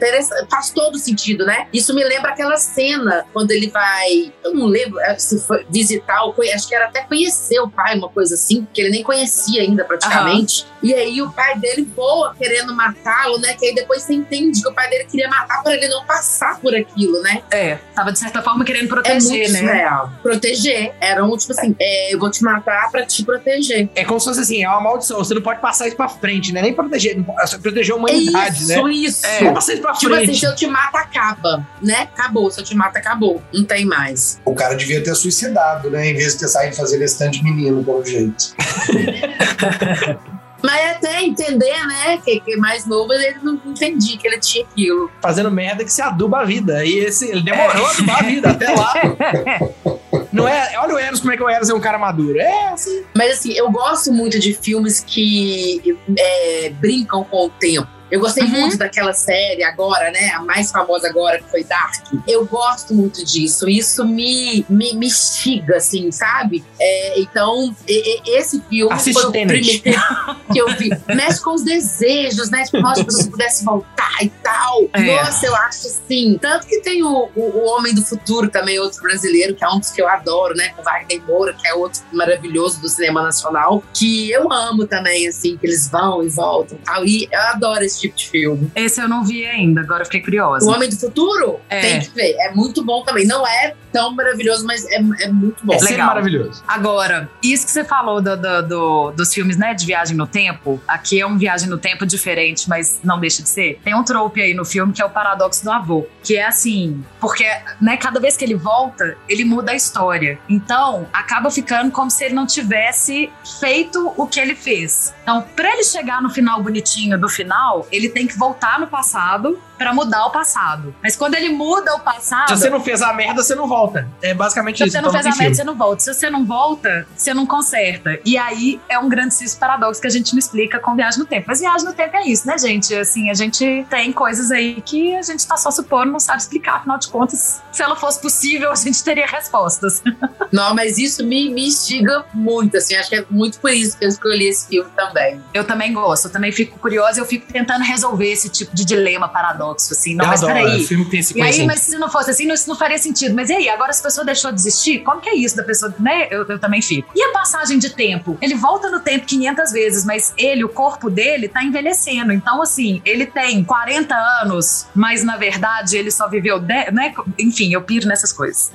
Faz todo sentido, né? Isso me lembra aquela cena quando ele vai. Eu não lembro é, se foi visitar, ou acho que era até conhecer o pai, uma coisa assim, que ele nem conhecia ainda praticamente. E aí o pai dele voa querendo matá-lo, né? Que aí depois você entende que o pai dele queria matar para ele não passar por aquilo, né? É, tava de certa forma querendo É proteger, muito né? surreal. Proteger. Era um tipo assim: é, eu vou te matar pra te proteger. É como se fosse assim, é uma maldição. Você não pode passar isso pra frente, né? Nem proteger, não pode- proteger a humanidade, isso, né? isso. Não pode passar isso pra Tipo assim, frente. se eu te mato, acaba, né? Acabou. Se eu te mato, acabou. Não tem mais. O cara devia ter suicidado, né? Em vez de ter saído fazendo esse tanto de menino, pelo jeito. [LAUGHS] Mas até entender, né? Que, que mais novo, ele não entendia que ele tinha aquilo. Fazendo merda que se aduba a vida. E esse, ele demorou a adubar a vida até lá. [LAUGHS] Não é, olha o Eros, como é que o Eros é um cara maduro. É assim. Mas assim, eu gosto muito de filmes que é, brincam com o tempo. Eu gostei Uhum. muito daquela série agora, né? A mais famosa agora, que foi Dark. Eu gosto muito disso. Isso me, me, me instiga, assim, sabe? É, então, e- e- esse filme Assiste foi o primeiro que eu vi. [LAUGHS] Mexe com os desejos, né? Tipo, nossa, se pudesse voltar e tal. É. Nossa, eu acho assim. Tanto que tem o, o, o Homem do Futuro também, outro brasileiro, que é um dos que eu adoro, né? Com Wagner Moura, que é outro maravilhoso do cinema nacional, que eu amo também, assim, que eles vão e voltam e tal. E eu adoro esse tipo de filme. Esse eu não vi ainda, agora eu fiquei curiosa. O Homem do Futuro É. tem que ver. É muito bom também. Não é tão maravilhoso, mas é, é muito bom. É sempre Legal. maravilhoso. Agora, isso que você falou do- do- do- dos filmes, né, de viagem no tempo, aqui é um viagem no tempo diferente, mas não deixa de ser. Tem um trope aí no filme que é o paradoxo do avô, que é assim, porque, né, cada vez que ele volta, ele muda a história. Então, acaba ficando como se ele não tivesse feito o que ele fez. Então, pra ele chegar no final bonitinho do final, ele tem que voltar no passado pra mudar o passado. Mas quando ele muda o passado, Se você não fez a merda, você não volta. É basicamente se isso. você não então fez a merda, você não volta. Se você não volta, você não conserta. E aí é um grandíssimo paradoxo que a gente não explica com viagem no tempo. Mas viagem no tempo é isso, né, gente? Assim, a gente tem coisas aí que a gente tá só supondo, não sabe explicar. Afinal de contas, se ela fosse possível, a gente teria respostas. [LAUGHS] Não, mas isso me, me instiga muito, assim. Acho que é muito por isso que eu escolhi esse filme também. Eu também gosto, eu também fico curiosa, eu fico tentando resolver esse tipo de dilema, paradoxo, assim. Não, Eu mas adoro, peraí. é filme que tem esse E aí, mas se não fosse assim, não- isso não faria sentido. Mas e aí, agora se a pessoa deixou de existir, como que é isso da pessoa, né? Eu, eu também fico. E a passagem de tempo? Ele volta no tempo 500 vezes, mas ele, o corpo dele, tá envelhecendo. Então, assim, ele tem 40 anos, mas na verdade ele só viveu 10, né? Enfim, eu piro nessas coisas.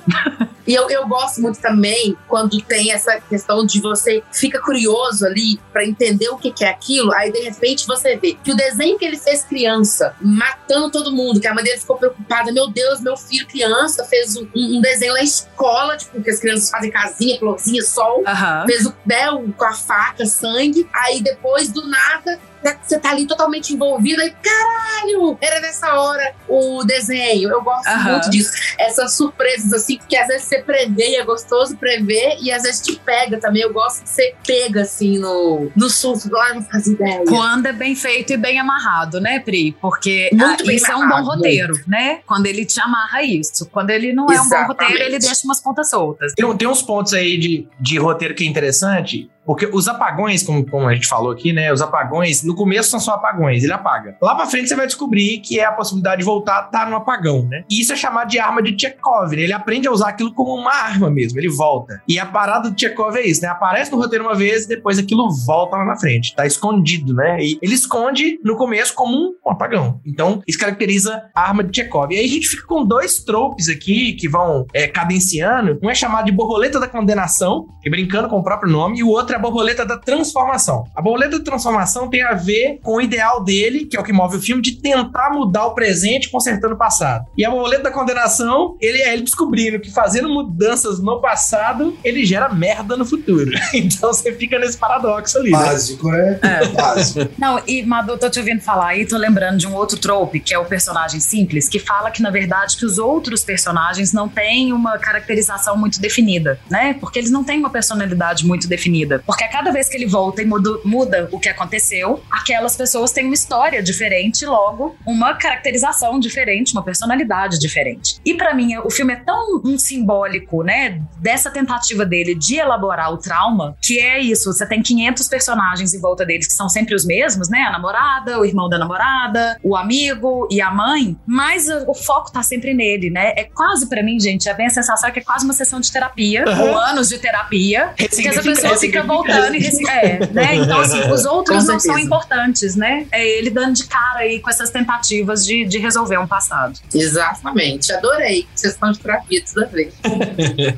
E eu, eu gosto muito também quando tem essa questão de você fica curioso ali pra entender o que, que é aquilo, aí de repente você vê que o desenho que ele fez criança, matando todo mundo, que a mãe dele ficou preocupada, meu Deus, meu filho criança fez um, um desenho na escola, tipo, que as crianças fazem casinha, florzinha, sol, Aham. fez o, né, o- com a faca, sangue, aí depois do nada você tá ali totalmente envolvido, aí caralho, era nessa hora o desenho. Eu gosto Aham. muito disso. Essas surpresas assim, que às vezes você prevê e é gostoso prever, e às vezes te pega também. Eu gosto de ser pega assim no, no susto, lá não faz ideia. Quando é bem feito e bem amarrado, né, Pri? Porque Muito ah, bem isso é um bom amarrado, roteiro, né? Quando ele te amarra isso. Quando ele não é um bom Exatamente. roteiro, ele deixa umas pontas soltas. Tem, tem uns pontos aí de, de roteiro que é interessante, porque os apagões, como, como a gente falou aqui, né? Os apagões, no começo são só apagões, ele apaga. Lá pra frente você vai descobrir que é a possibilidade de voltar tá no apagão, né? E isso é chamado de arma de Chekhov, né? Ele aprende a usar aquilo como uma arma mesmo, ele volta. E a parada do Chekhov é isso, né? Aparece no roteiro uma vez e depois aquilo volta lá na frente. Tá escondido, né? E ele esconde no começo como um, apagão. Então, isso caracteriza a arma de Chekhov. E aí a gente fica com dois tropes aqui que vão é, cadenciando. Um é chamado de borboleta da condenação, que brincando com o próprio nome, e o outro é a borboleta da transformação. A borboleta da transformação tem a ver com o ideal dele, que é o que move o filme, de tentar mudar o presente consertando o passado. E a borboleta da condenação, ele é ele descobrindo que fazendo mudanças no passado, ele gera merda no futuro. [LAUGHS] Então você fica nesse paradoxo ali, né? Básico, né? Básico. Não, e Madu, tô te ouvindo falar e tô lembrando de um outro trope, que é o personagem simples, que fala que, na verdade, que os outros personagens não têm uma caracterização muito definida, né? Porque eles não têm uma personalidade muito definida. Porque a cada vez que ele volta e muda, muda o que aconteceu, aquelas pessoas têm uma história diferente, logo, uma caracterização diferente, uma personalidade diferente. E para mim, o filme é tão um simbólico, né, dessa tentativa dele de elaborar o trauma, que é isso, você tem 500 personagens em volta deles que são sempre os mesmos, né, a namorada, o irmão da namorada, o amigo e a mãe, mas o foco tá sempre nele, né? É quase para mim, gente, é bem a sensação que é quase uma sessão de terapia, uhum. ou anos de terapia, que essa pessoa fica voltando e é, né? [LAUGHS] Então, assim, os outros não são importantes, né? É ele dando de cara aí com essas tentativas de, de resolver um passado. Exatamente. Adorei. Sessão de terapia toda [LAUGHS] vez.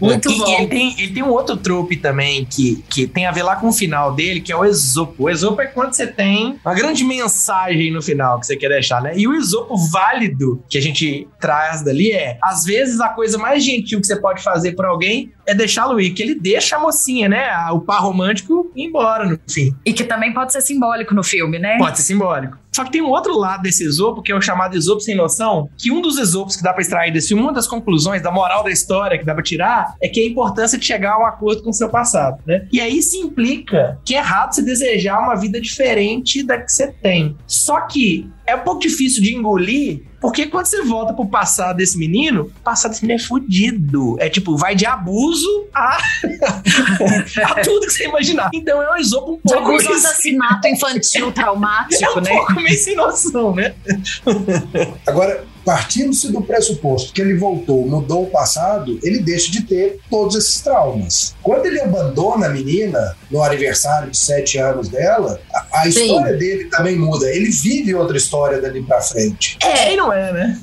Muito bom. ele, tem, ele tem um outro trope também que, que tem a ver lá com o final dele, que é o Esopo. O Esopo é quando você tem uma grande mensagem no final que você quer deixar, né? E o Esopo válido que a gente traz dali é, às vezes, a coisa mais gentil que você pode fazer por alguém é deixá-lo ir, que ele deixa a mocinha, né? O par romântico ir embora no fim. E que também pode ser simbólico no filme, né? Pode ser simbólico. Só que tem um outro lado desse Esopo, que é o chamado Esopo sem noção, que um dos Esopos que dá pra extrair desse filme, uma das conclusões da moral da história que dá pra tirar, é que é a importância de chegar a um acordo com o seu passado, né? E aí isso implica que é errado você desejar uma vida diferente da que você tem. Só que é um pouco difícil de engolir, porque quando você volta pro passado desse menino, o passado desse menino é fudido. É tipo, vai de abuso a, [LAUGHS] a tudo que você imaginar. Então é um isopo um pouco. De abuso assassinato infantil traumático, [LAUGHS] é um né? Pouco meio sem noção, né? Agora, partindo-se do pressuposto que ele voltou, mudou o passado, ele deixa de ter todos esses traumas. Quando ele abandona a menina no aniversário de sete anos dela, a, a história dele também muda. Ele vive outra história dali pra frente. É, e não é, né?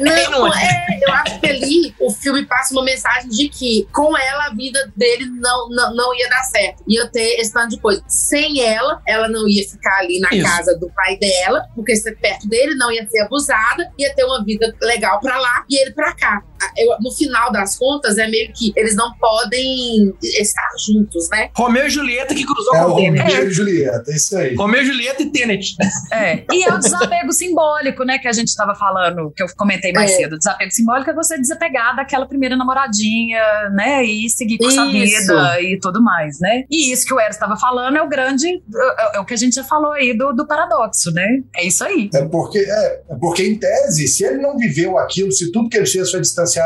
Não, não é. é. Eu acho que ali o filme passa uma mensagem de que com ela a vida dele não, não, não ia dar certo. Ia ter esse tanto de coisa. Sem ela, ela não ia ficar ali na Isso. casa do pai dela, porque ser perto dele não ia ser abusada, ia ter uma vida legal para lá e ele para cá. Eu, no final das contas, é meio que eles não podem estar juntos, né? Romeu e Julieta que cruzou é, com o Romeu é. e Julieta, é isso aí. Romeu e Julieta e Tenet. É. E é o desapego simbólico, né, que a gente estava falando, que eu comentei mais é. cedo. O desapego simbólico é você desapegar daquela primeira namoradinha, né, e seguir com essa vida e tudo mais, né? E isso que o Eros estava falando é o grande, é, é, o que a gente já falou aí do, do paradoxo, né? É isso aí. É porque, é, é porque em tese, se ele não viveu aquilo, se tudo que ele fez foi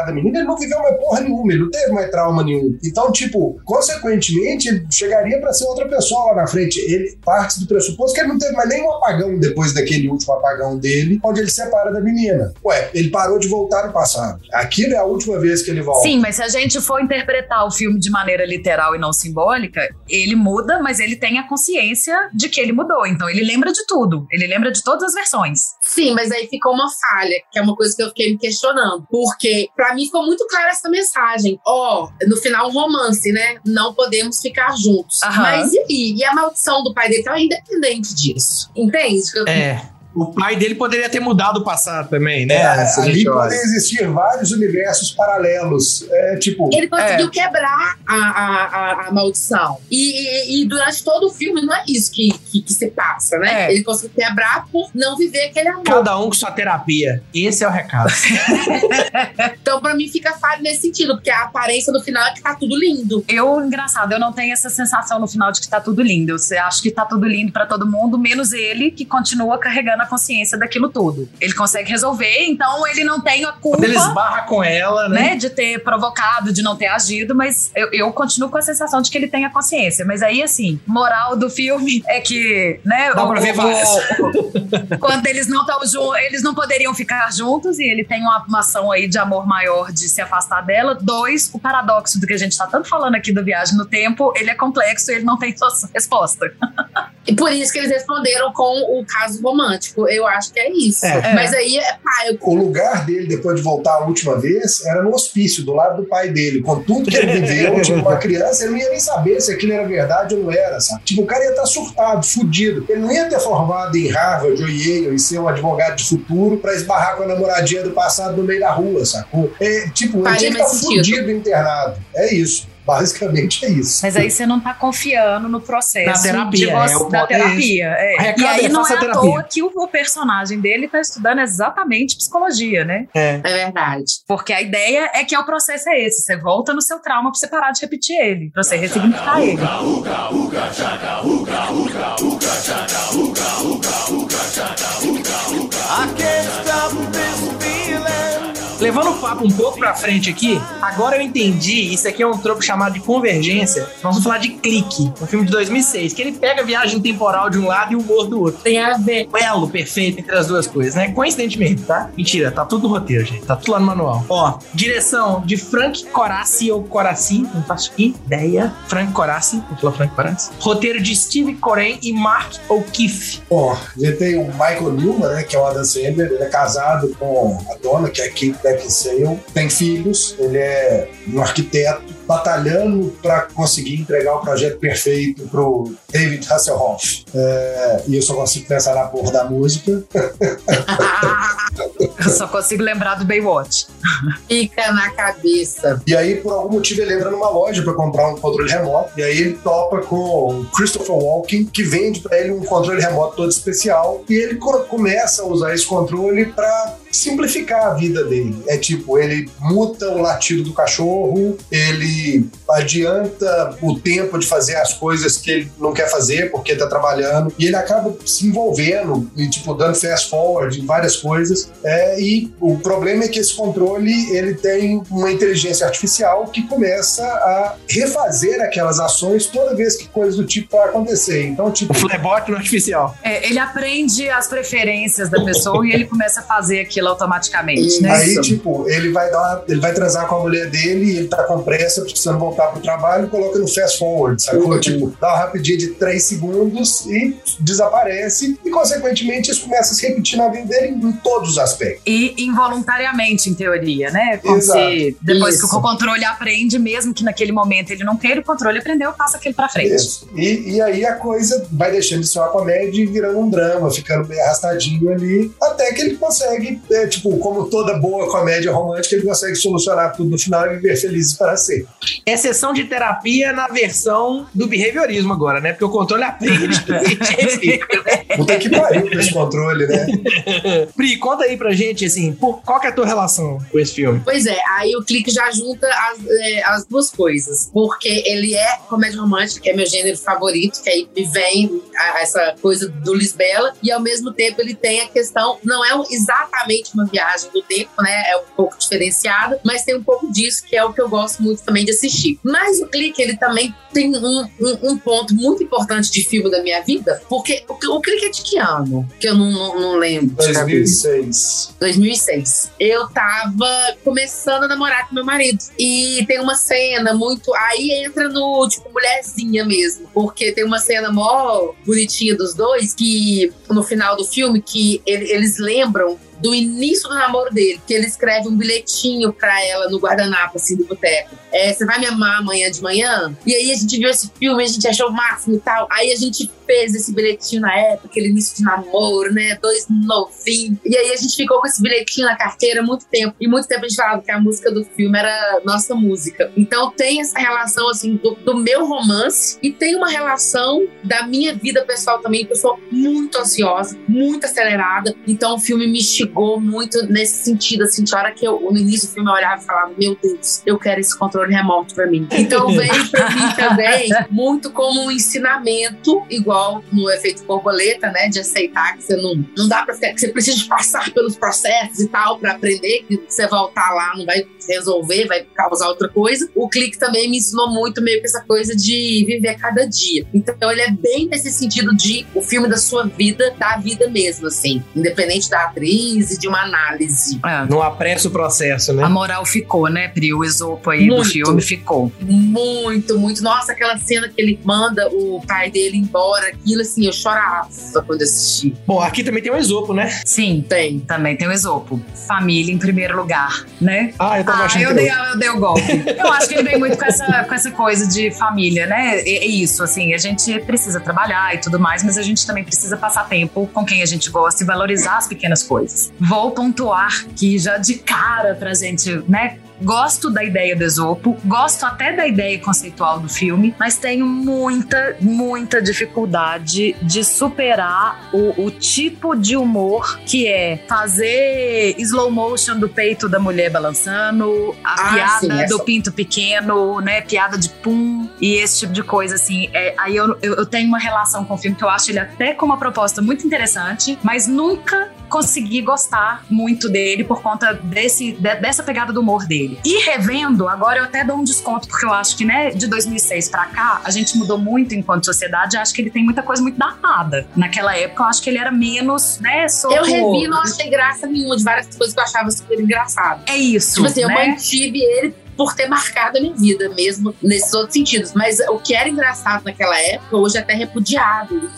da menina, ele não viveu mais porra nenhuma, ele não teve mais trauma nenhum. Então, tipo, consequentemente, ele chegaria para ser outra pessoa lá na frente. Ele parte do pressuposto que ele não teve mais nenhum apagão depois daquele último apagão dele, onde ele separa da menina. Ué, ele parou de voltar no passado. Aquilo é a última vez que ele volta. Sim, mas se a gente for interpretar o filme de maneira literal e não simbólica, ele muda, mas ele tem a consciência de que ele mudou. Então, ele lembra de tudo. Ele lembra de todas as versões. Sim, mas aí ficou uma falha, que é uma coisa que eu fiquei me questionando. Porque, para mim, ficou muito clara essa mensagem. Ó, oh, no final, um romance, né? Não podemos ficar juntos. Uhum. Mas e aí? E a maldição do pai dele tá independente disso. Entende? É. O pai dele poderia ter mudado o passado também, né? É, ali podem existir vários universos paralelos. É, tipo, ele conseguiu é. quebrar a, a, a, maldição. E, e, e, durante todo o filme não é isso que, que, que se passa, né? É. Ele conseguiu quebrar por não viver aquele amor. Cada um com sua terapia. Esse é o recado. [LAUGHS] então, pra mim, fica falho nesse sentido, porque a aparência no final é que tá tudo lindo. Eu, engraçado, eu não tenho essa sensação no final de que tá tudo lindo. Eu acho que tá tudo lindo para todo mundo, menos ele, que continua carregando a consciência daquilo tudo. Ele consegue resolver, então ele não tem a culpa. Ele esbarra com ela, né? né? De ter provocado, de não ter agido, mas eu, eu, continuo com a sensação de que ele tem a consciência. Mas aí, assim, moral do filme é que, né? Dá o, pra ver várias. [LAUGHS] quando eles não estão juntos, eles não poderiam ficar juntos e ele tem uma, uma ação aí de amor maior de se afastar dela. Dois, o paradoxo do que a gente tá tanto falando aqui do Viagem no Tempo, ele é complexo e ele não tem [LAUGHS] resposta. e por isso que eles responderam com o caso romântico eu acho que é isso. É. Mas aí é pai. O lugar dele, depois de voltar a última vez, era no hospício, do lado do pai dele. Com tudo que ele viveu, [LAUGHS] tipo, uma criança, ele não ia nem saber se aquilo era verdade ou não era, sabe? Tipo, o cara ia estar surtado, fudido. Ele não ia ter formado em Harvard ou Yale e ser um advogado de futuro para esbarrar com a namoradinha do passado no meio da rua, sacou? É, tipo, ele tinha que estar fudido internado. É isso. Basicamente é isso. Mas aí você não tá confiando no processo Na terapia, de você, é, da terapia. é. E aí é, não é à toa que o, o personagem dele tá estudando exatamente psicologia, né? É. É verdade. Porque a ideia é que o processo é esse. Você volta no seu trauma pra você parar de repetir ele, pra você ressignificar ele. Levando o papo um pouco pra frente aqui, agora eu entendi, isso aqui é um tropo chamado de convergência. Nós vamos falar de Clique, um filme de 2006, que ele pega a viagem temporal de um lado e o humor do outro. Tem a ver. O elo perfeito entre as duas coisas, né? Coincidentemente, tá? Mentira, tá tudo no roteiro, gente. Tá tudo lá no manual. Ó, direção de Frank Corassi ou Corassi, não faço ideia. Frank Corassi, não falou Frank Corassi. Roteiro de Steve Coren e Mark O'Keefe. A gente tem o Michael Newman, né, que é o Adam Sandler, ele é casado com a dona, que é a Kate Beckinsale, tem filhos, ele é um arquiteto batalhando para conseguir entregar o projeto perfeito pro David Hasselhoff. É, e eu só consigo pensar na porra da música. [LAUGHS] Eu só consigo lembrar do Baywatch. Fica na cabeça. E aí, por algum motivo, ele entra numa loja para comprar um controle remoto. E aí ele topa com o Christopher Walken, que vende para ele um controle remoto todo especial. E ele co- começa a usar esse controle para simplificar a vida dele. É tipo, ele muta o latido do cachorro, ele adianta o tempo de fazer as coisas que ele não quer fazer porque tá trabalhando. E ele acaba se envolvendo e, tipo, dando fast forward em várias coisas. É, e o problema é que esse controle ele tem uma inteligência artificial que começa a refazer aquelas ações toda vez que coisas do tipo vai acontecer. Então, tipo, O Flebot no artificial. É, ele aprende as preferências da pessoa e ele começa a fazer aquilo automaticamente, né? Aí, Isso. tipo, ele vai dar, ele vai transar com a mulher dele, ele tá com pressa, precisando voltar pro trabalho, coloca no fast forward, sacou? Uhum. Tipo, dá uma rapidinha de 3 segundos e desaparece, e consequentemente isso começa a se repetir na vida dele em todos os aspectos. E involuntariamente, em teoria, né? Como Exato. se depois Isso. que o controle aprende, mesmo que naquele momento ele não queira, o controle aprendeu, passa aquele pra frente. Isso. E, e aí a coisa vai deixando de ser uma comédia e virando um drama, ficando meio arrastadinho ali, até que ele consegue, é, tipo, como toda boa comédia romântica, ele consegue solucionar tudo no final e viver felizes para sempre. É sessão de terapia na versão do behaviorismo agora, né? Porque o controle aprende. [LAUGHS] Puta que pariu com esse controle, né? [LAUGHS] Pri, conta aí pra gente, assim, por, qual que é a tua relação com esse filme? Pois é, aí o clique já junta as, é, as duas coisas. Porque ele é comédia romântica, que é meu gênero favorito, que aí me vem a- essa coisa do Lisbela, e ao mesmo tempo ele tem a questão, não é um- exatamente uma viagem do tempo, né? É um pouco diferenciada, mas tem um pouco disso, que é o que eu gosto muito também de assistir. Mas o clique, ele também tem um, um- um ponto muito importante de filme da minha vida, porque o, o clique é de que ano? Que eu não, não, não lembro. de cabeça. 2006. 2006. Eu tava começando a namorar com meu marido. E tem uma cena muito. Aí entra no, tipo, mulherzinha mesmo. Porque tem uma cena mó bonitinha dos dois, que no final do filme, que ele- eles lembram do início do namoro dele, que ele escreve um bilhetinho pra ela no guardanapo, assim, do boteco. É, você vai me amar amanhã de manhã? E aí a gente viu esse filme, a gente achou o máximo e tal. Aí a gente fez esse bilhetinho na época, aquele início de namoro, né? Dois novinhos. E aí a gente ficou com esse bilhetinho na carteira muito tempo. E muito tempo a gente falava que a música do filme era nossa música. Então tem essa relação, assim, do, do meu romance e tem uma relação da minha vida pessoal também, eu sou muito ansiosa, muito acelerada. Então o filme me instigou muito nesse sentido, assim, de hora que eu, no início do filme eu olhava e falava, meu Deus, eu quero esse controle remoto pra mim. Então veio pra mim [LAUGHS] também muito como um ensinamento, igual no efeito borboleta, né? De aceitar que você não, não dá pra ficar, que você precisa passar pelos processos e tal pra aprender, que você voltar lá não vai resolver, vai causar outra coisa. O clique também me ensinou muito meio que essa coisa de viver cada dia. Então ele é bem nesse sentido de o filme da sua vida, da vida mesmo, assim. Independente da atriz de uma análise. É. Não apressa o processo, né? A moral ficou, né, Pri? O Esopo aí do Muito. filme ficou. Muito, muito. Nossa, aquela cena que ele manda o pai dele embora, aquilo assim, eu chorava quando assisti. Bom, aqui também tem um Esopo, né? Sim, Tem. também tem o Esopo. Família em primeiro lugar, né? Ah, eu tava Ah, achando eu que dei, eu dei o golpe. Eu acho que ele vem muito com essa, com essa coisa de família, né? É, é isso, assim, a gente precisa trabalhar e tudo mais, mas a gente também precisa passar tempo com quem a gente gosta e valorizar as pequenas coisas. Vou pontuar que já de cara pra gente, né? gosto da ideia do Esopo, gosto até da ideia conceitual do filme, mas tenho muita, muita dificuldade de superar o, o tipo de humor que é fazer slow motion do peito da mulher balançando, a Ah, piada sim, do pinto pequeno, né? Piada de pum e esse tipo de coisa, assim. É, aí eu, eu, eu tenho uma relação com o filme que eu acho ele até com uma proposta muito interessante, mas nunca consegui gostar muito dele por conta desse, de- dessa pegada do humor dele. E revendo, agora eu até dou um desconto, porque eu acho que, né, de 2006 pra cá, a gente mudou muito enquanto sociedade, eu acho que ele tem muita coisa muito datada. Naquela época, eu acho que ele era menos, né, solto. Eu revi e não achei graça nenhuma de várias coisas que eu achava super engraçado. É isso, Tipo assim, eu né? mantive ele por ter marcado a minha vida mesmo, nesses outros sentidos. Mas o que era engraçado naquela época, hoje é até repudiado.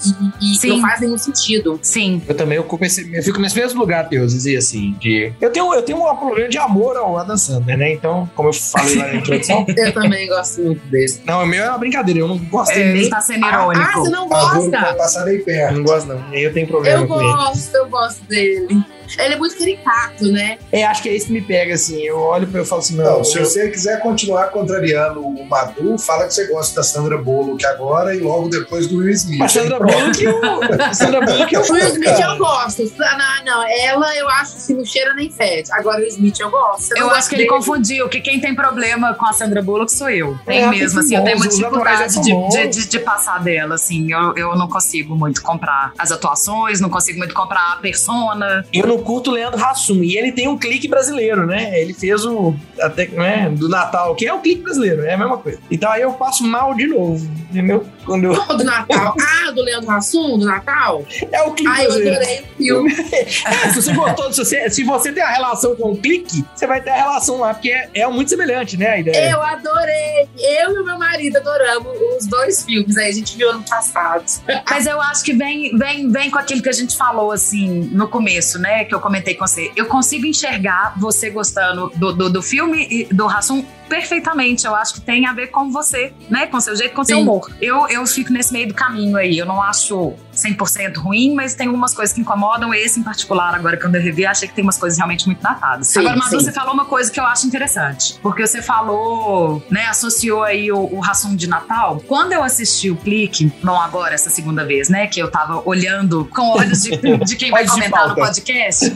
E, e não faz nenhum sentido. Sim. Eu também ocupo esse, eu fico nesse mesmo lugar, Deus, dizer assim, de... Eu tenho, eu tenho um problema de amor ao Adam Sandler, né? Então, como eu falei lá na introdução... [LAUGHS] Eu também gosto muito desse. não, o meu é uma brincadeira, eu não gosto É, nem... ele tá sendo Ah, irônico. você não vai gosta? passar nem Eu perto. não gosto, não. Nem eu tenho problema Eu com ele. gosto, eu gosto dele. Ele é muito caricato, né? É, acho que é isso que me pega, assim. Eu olho pra eu falo assim, não... Não, se você quiser continuar contrariando o Madu, fala que você gosta da Sandra Bullock agora e logo depois do Will Smith. A Sandra Bullock, eu... a [LAUGHS] Sandra Bullock, eu... O Will Smith eu gosto. Não, não, ela eu acho que não cheira nem fede. Agora o Smith eu gosto. Eu acho que ele dele. confundiu, que quem tem problema com a Sandra Bullock sou eu. Tem É, mesmo, assim, eu tenho bons, muita os atuais dificuldade de, de, de- de passar dela, assim. Eu, eu não consigo muito comprar as atuações, não consigo muito comprar a persona. Eu não curto Leandro Hassum. E ele tem um clique brasileiro, né? Ele fez o. Até, né, do Natal, que é o clique brasileiro, é a mesma coisa. Então aí eu passo mal de novo, entendeu? Quando. Qual do Natal? [LAUGHS] Ah, do Leandro Hassum, do Natal? É o clique Ah, eu adorei o filme. [LAUGHS] É, se você gostou, se você, se você tem a relação com o clique, você vai ter a relação lá, porque é, é muito semelhante, né? A ideia. Eu adorei. Eu e o meu marido adoramos os dois filmes. Aí a gente viu ano passado. [LAUGHS] Mas eu acho que vem, vem, vem com aquilo que a gente falou, assim, no começo, né? Que eu comentei com você. Eu consigo enxergar você gostando do, do, do filme e do Rassum perfeitamente. Eu acho que tem a ver com você, né? Com seu jeito, com seu Sim. humor. Eu, eu fico nesse meio do caminho aí. Eu não acho 100% ruim, mas tem algumas coisas que incomodam. Esse em particular, agora quando eu revi, achei que tem umas coisas realmente muito datadas. Sim, agora, Madu, sim. você falou uma coisa que eu acho interessante. Porque você falou, né? Associou aí o, o Rassum de Natal. Quando eu assisti o clique, não agora, essa segunda vez, né? Que eu tava olhando com olhos de, [LAUGHS] de quem vai comentar no podcast.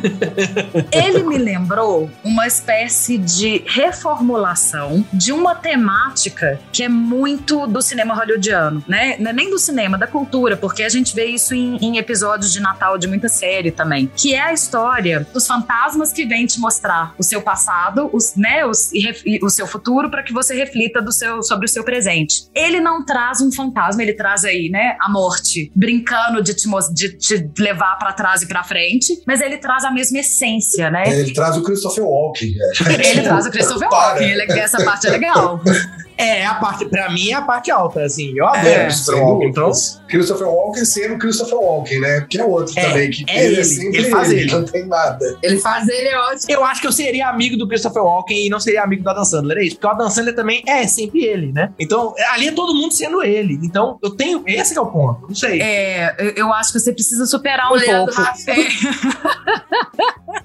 [LAUGHS] Ele me lembrou uma espécie de reformulação de uma temática que é muito do cinema hollywoodiano, né? Não é nem do cinema, da cultura, porque a gente vê isso em, em episódios de Natal de muita série também, que é a história dos fantasmas que vêm te mostrar o seu passado, os, né, os, e o seu futuro, para que você reflita do seu, sobre o seu presente. Ele não traz um fantasma, ele traz aí, né, a morte, brincando de te, de te levar para trás e para frente, mas ele traz a mesma essência, né? Ele traz o Christopher Walken. é. Ele traz o Christopher. Walken, ele- essa parte é legal. [LAUGHS] É, a parte, pra mim é a parte alta, assim. Eu adoro É, Christopher Walken, então. Christopher Walken sendo Christopher Walken, né? Que é outro É, também. Que é ele, ele, é sempre ele faz ele. Não tem nada. Ele faz ele é ótimo. Eu acho que eu seria amigo do Christopher Walken e não seria amigo do Adam Sandler, é isso? Porque o Adam Sandler também é sempre ele, né? Então, ali é todo mundo sendo ele. Então, eu tenho. Esse que é o ponto. Não sei. É, eu, eu acho que você precisa superar O um Leandro pouco. Hassum. [LAUGHS]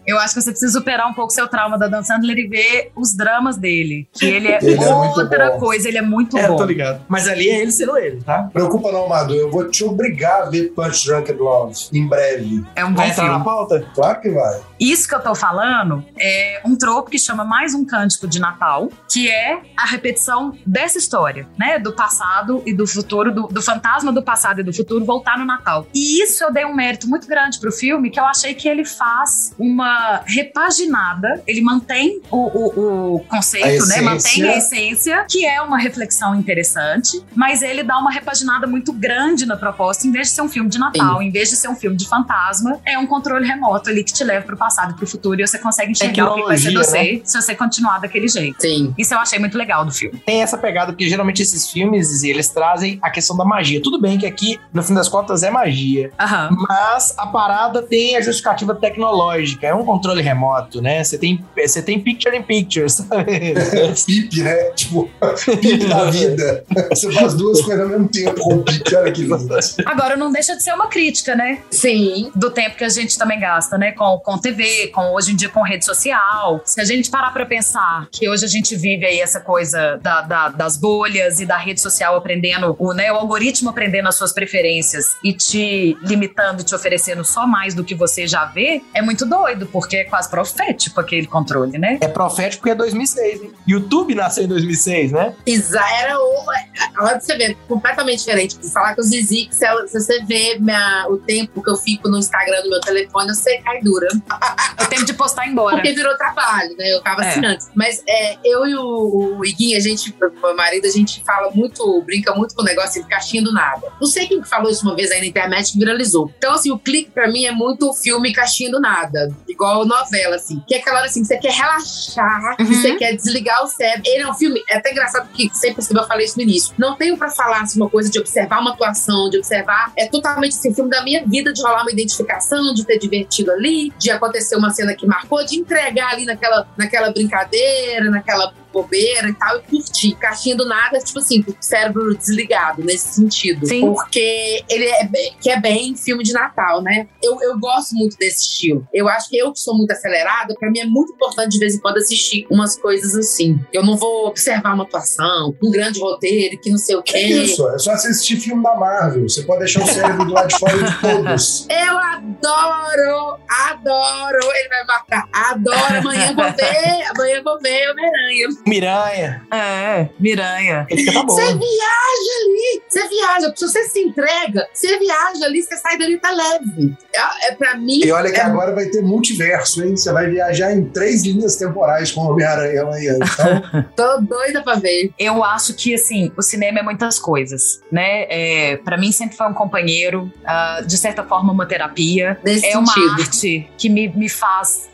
Eu acho que você precisa superar um pouco seu trauma da Dan Sandler e ver os dramas dele. Que ele é Ele é outra. Coisa, ele é muito É, bom. tô ligado. Mas ali é ele sendo ele, tá? Preocupa não, Madu. Eu vou te obrigar a ver Punch Drunk and Love em breve. É um bom Vai entrar filme. na pauta? Claro que vai. Isso que eu tô falando é um tropo que chama mais um cântico de Natal, que é a repetição dessa história, né? Do passado e do futuro, do, do fantasma do passado e do futuro voltar no Natal. E isso eu dei um mérito muito grande pro filme, que eu achei que ele faz uma repaginada, ele mantém o, o, o conceito, né? Mantém a essência, que é uma reflexão interessante, mas ele dá uma repaginada muito grande na proposta, em vez de ser um filme de Natal, em vez de ser um filme de fantasma, é um controle remoto ali que te leva pro passado e pro futuro e você consegue enxergar o que vai ser você se você continuar daquele jeito. Sim. Isso eu achei muito legal do filme. Tem essa pegada, porque geralmente esses filmes, eles trazem a questão da magia. Tudo bem que aqui, no fim das contas, é magia. Aham. Mas a parada tem a justificativa tecnológica. É um controle remoto, né? Você tem, você tem picture in picture, sabe? PIP, né? Tipo, PIP da vida. Você faz duas coisas ao mesmo tempo com o PIP, olha que lindo. Agora não deixa de ser uma crítica, né? Sim. Do tempo que a gente também gasta, né? Com, com TV, com hoje em dia com rede social. Se a gente parar pra pensar que hoje a gente vive aí essa coisa da, da- das bolhas e da rede social aprendendo, o, né, o algoritmo aprendendo as suas preferências e te limitando, te oferecendo só mais do que você já vê, é muito doido, porque é quase profético aquele controle, né? É profético porque é 2006, hein? YouTube nasceu em 2006, né? Isa era o. Olha pra você ver, completamente diferente. Falar com o Zizi, que se, você vê minha- o tempo que eu fico no Instagram do meu telefone, você cai dura. É o tempo de postar embora. Porque virou trabalho, né? Eu tava É. assim antes. Mas é, eu e o, o Iguinho, a gente, meu marido, a gente fala muito, brinca muito com o negócio de caixinha do nada. Não sei quem que falou isso uma vez aí na internet que viralizou. Então, assim, o clique pra mim é muito filme caixinha do nada. Igual novela, assim. Que é aquela hora assim, que você quer relaxar, que Uhum. você quer desligar o cérebro. Ele é um filme, é até engraçado que sempre percebeu, eu falei isso no início. Não tenho pra falar assim, uma coisa de observar uma atuação, de observar. É totalmente assim, filme da minha vida, de rolar uma identificação, de ter divertido ali, de acontecer uma cena que marcou, de entregar ali naquela, naquela brincadeira, naquela bobeira e tal, e curtir. Caixinha do nada, tipo assim, cérebro desligado nesse sentido. Sim. Porque ele é bem, que é bem filme de Natal, né? Eu, eu gosto muito desse estilo. Eu acho que eu que sou muito acelerada, pra mim é muito importante de vez em quando assistir umas coisas assim. Eu não vou observar uma atuação, um grande roteiro, que não sei o quê. É isso, é só assistir filme da Marvel. Você pode deixar o cérebro do lado de fora de todos. Eu adoro, adoro. Ele vai marcar. Adoro. Amanhã vou ver. Amanhã vou ver Homem-Aranha. Miranha. É, Miranha. Tá bom. Você viaja ali. Você viaja. Se você se entrega, você viaja ali, você sai dali tá leve. É, é pra mim. E olha que é agora vai ter multiverso, hein? Você vai viajar em três linhas temporais com o Homem-Aranha amanhã. Então, [LAUGHS] Tô doida pra ver. Eu acho que, assim, o cinema é muitas coisas, né? É, para mim sempre foi um companheiro, ah, de certa forma uma terapia. Nesse É uma sentido. arte que me, me faz,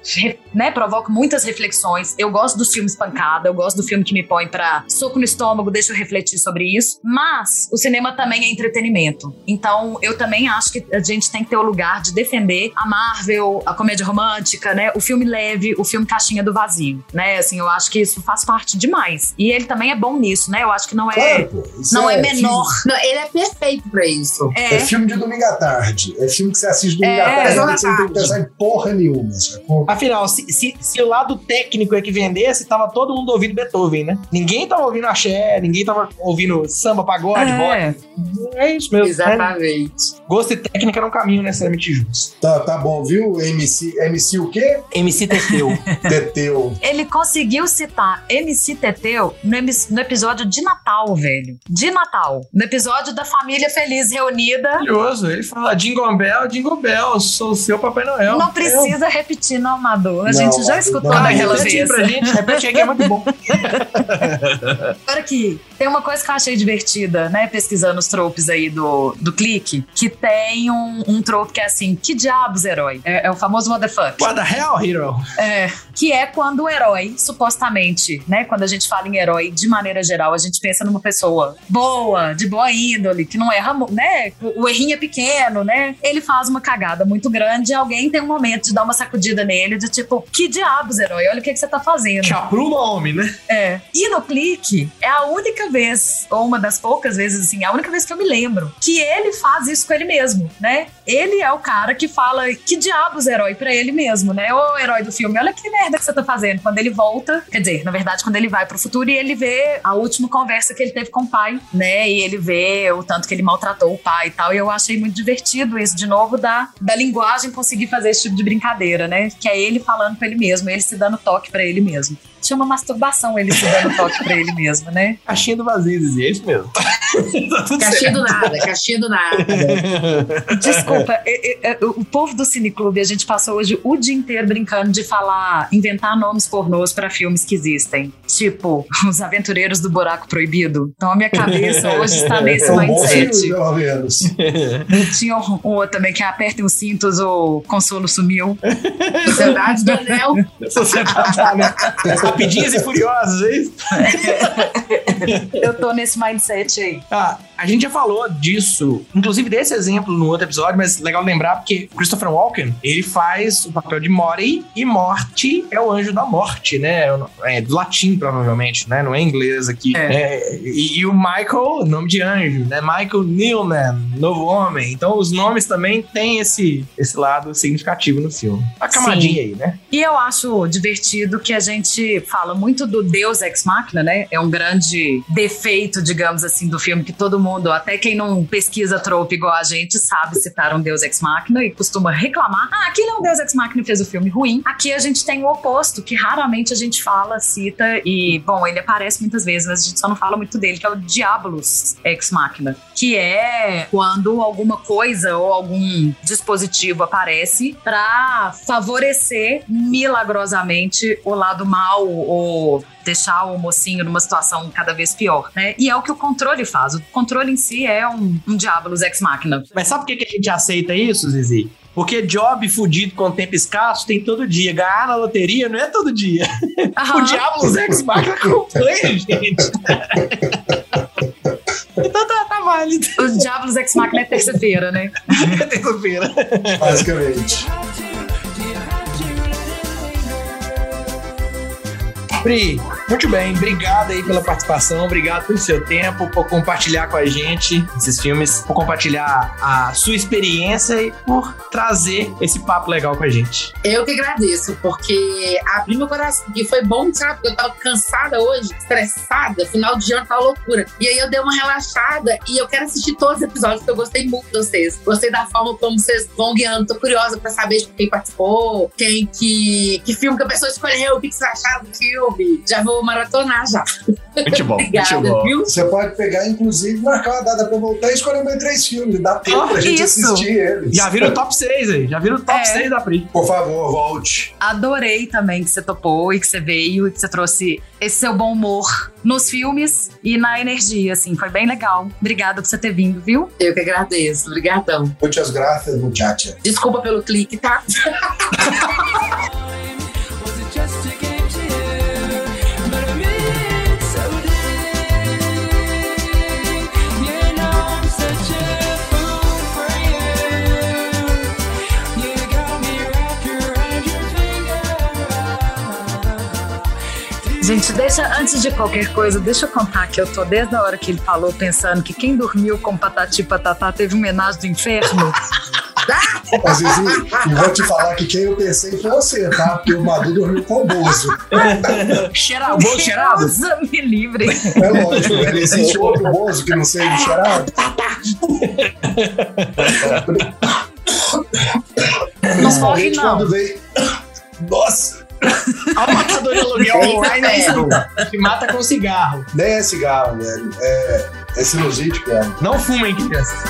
né, provoca muitas reflexões. Eu gosto dos filmes pancada, gosto do filme que me põe pra soco no estômago, deixa eu refletir sobre isso. Mas o cinema também é entretenimento. Então eu também acho que a gente tem que ter o lugar de defender a Marvel, a comédia romântica, né, o filme leve, o filme caixinha do vazio, né? Assim, eu acho que isso faz parte demais. E ele também é bom nisso, né? Eu acho que não é, claro, não é menor. Não, ele é perfeito pra isso. É É, filme de domingo à tarde. É filme que você assiste domingo É, à tarde, você não tem que tarde. pensar em porra nenhuma. Sacou? Afinal, se, se, se o lado técnico é que vendesse, tava todo mundo ouvindo Beethoven, né? Ninguém tava ouvindo axé, ninguém tava ouvindo samba, pagode, rock. é. É isso mesmo. né? Exatamente. Gosto e técnica não caminho necessariamente juntos. Tá, tá bom, viu? MC, MC o quê? MC Teteu. [LAUGHS] Teteu. Ele conseguiu citar MC Teteu no, no episódio de Natal, velho. De Natal. No episódio da família feliz reunida. Maravilhoso. Ele fala Jingle Bell, Jingle Bell, sou o seu Papai Noel. Não precisa repetir, não, Amador. A Não, gente já escutou não. Ah, naquela repete vez. pra gente, repete aí que é muito bom. [LAUGHS] Agora aqui, tem uma coisa que eu achei divertida, né? Pesquisando os tropes aí do, do clique, que tem um, um trope que é assim: que diabos, herói? É, é o famoso what the fuck. What the hell, hero? É, que é quando o herói, supostamente, né? Quando a gente fala em herói, de maneira geral, a gente pensa numa pessoa boa, de boa índole, que não erra, né? O, o errinho é pequeno, né? Ele faz uma cagada muito grande e alguém tem um momento de dar uma sacudida nele, de tipo, que diabos, herói? Olha o que, que você tá fazendo. Chapru nome, né? É. E no clique, é a única vez, ou uma das poucas vezes, assim, a única vez que eu me lembro, que ele faz isso com ele mesmo, né? Ele é o cara que fala que diabos herói pra ele mesmo, né? O herói do filme, olha que merda que você tá fazendo. Quando ele volta, quer dizer, na verdade, quando ele vai pro futuro e ele vê a última conversa que ele teve com o pai, né? E ele vê o tanto que ele maltratou o pai e tal. E eu achei muito divertido isso, de novo, da, da linguagem conseguir fazer esse tipo de brincadeira, né? Que é ele falando com ele mesmo, ele se dando toque pra ele mesmo. Chama masturbação ele se dando toque pra ele mesmo, né? Caixinha do vazio, Zizi, é isso mesmo. [LAUGHS] tá Caixinha do nada, caixinha do nada. [LAUGHS] Desculpa, é- é- é, o povo do Cineclube, a gente passou hoje o dia inteiro brincando de falar, inventar nomes pornôs pra filmes que existem. Tipo, [LAUGHS] Os Aventureiros do Buraco Proibido. Então a minha cabeça hoje está nesse É um bom filme, mindset. menos. Tinha um, um outro também que é Apertem os Cintos, o Consolo Sumiu. Sociedade do Anel. Sociedade, né? Rapidinhas e furiosas, é isso? [LAUGHS] Eu tô nesse mindset aí. Ah, a gente já falou disso, inclusive desse exemplo no outro episódio, mas legal lembrar porque Christopher Walken, ele faz o papel de Morty e Morty é o anjo da morte, né? É do latim, provavelmente, né? Não é inglês aqui. É. É, e, e o Michael, nome de anjo, né? Michael Newman, novo homem. Então os nomes também têm esse, esse lado significativo no filme. A camadinha aí, né? E eu acho divertido que a gente fala muito do Deus Ex Machina, né? É um grande defeito, digamos assim, do filme que todo mundo, até quem não pesquisa trope igual a gente, sabe citar um Deus Ex Machina e costuma reclamar. Ah, é um Deus Ex Machina fez o filme ruim. Aqui a gente tem o oposto, que raramente a gente fala, cita e, bom, ele aparece muitas vezes, mas a gente só não fala muito dele, que é o Diabolus Ex Machina, que é quando alguma coisa ou algum dispositivo aparece para favorecer milagrosamente o lado mal ou deixar o mocinho numa situação cada vez pior, né? E é o que o controle faz. O controle em si é um, um Diabolus Ex Machina. Mas sabe por que, que a gente aceita isso, Zizi? Porque job fudido com tempo escasso tem todo dia. Ganhar na loteria não é todo dia. Aham. O Diablos Ex Machina acompanha a gente. então tá, tá válido. O Diabolus Ex Machina é terça-feira, né? Terça-feira. Basicamente. Pri, muito bem. Obrigado aí pela participação. Obrigado pelo seu tempo, por compartilhar com a gente esses filmes, por compartilhar a sua experiência e por trazer esse papo legal com a gente. Eu que agradeço, porque abriu meu coração. E foi bom, sabe? Eu tava cansada hoje, estressada, final de ano tá loucura. E aí eu dei uma relaxada e eu quero assistir todos os episódios, porque eu gostei muito de vocês. Gostei da forma como vocês vão guiando. Tô curiosa pra saber de quem participou, quem que. que filme que a pessoa escolheu, o que, que vocês acharam do filme. Já vou maratonar já. Muito bom. Obrigada, muito bom. viu? Você pode pegar, inclusive, marcar uma data pra voltar e escolher mais três filmes. Dá tempo Oh, pra gente isso. assistir eles. Já viram o top 6 aí. Já viram o top É. 6 da Pri. Por favor, volte. Adorei também que você topou e que você veio e que você trouxe esse seu bom humor nos filmes e na energia, assim. Foi bem legal. Obrigada por você ter vindo, viu? Eu que agradeço. Obrigadão. Muitas graças, muchacha. Desculpa pelo clique, tá? [LAUGHS] Gente, deixa, antes de qualquer coisa, deixa eu contar que eu tô desde a hora que ele falou pensando que quem dormiu com Patati e Patatá teve uma homenagem do inferno. [LAUGHS] Mas, Zizi, e vou te falar que quem eu pensei foi você, tá? Porque o Madu dormiu com o Bozo. Cheirado, bolo cheirado? Deus me livre. É lógico, velho. Existe outro Bozo que não seja cheirado? Não morre, não. quando vem. Nossa! [LAUGHS] Ao matador de aluguel online é isso. Que mata com cigarro. Nem é cigarro, velho. É, é sinusite, cara. Não fumem, crianças.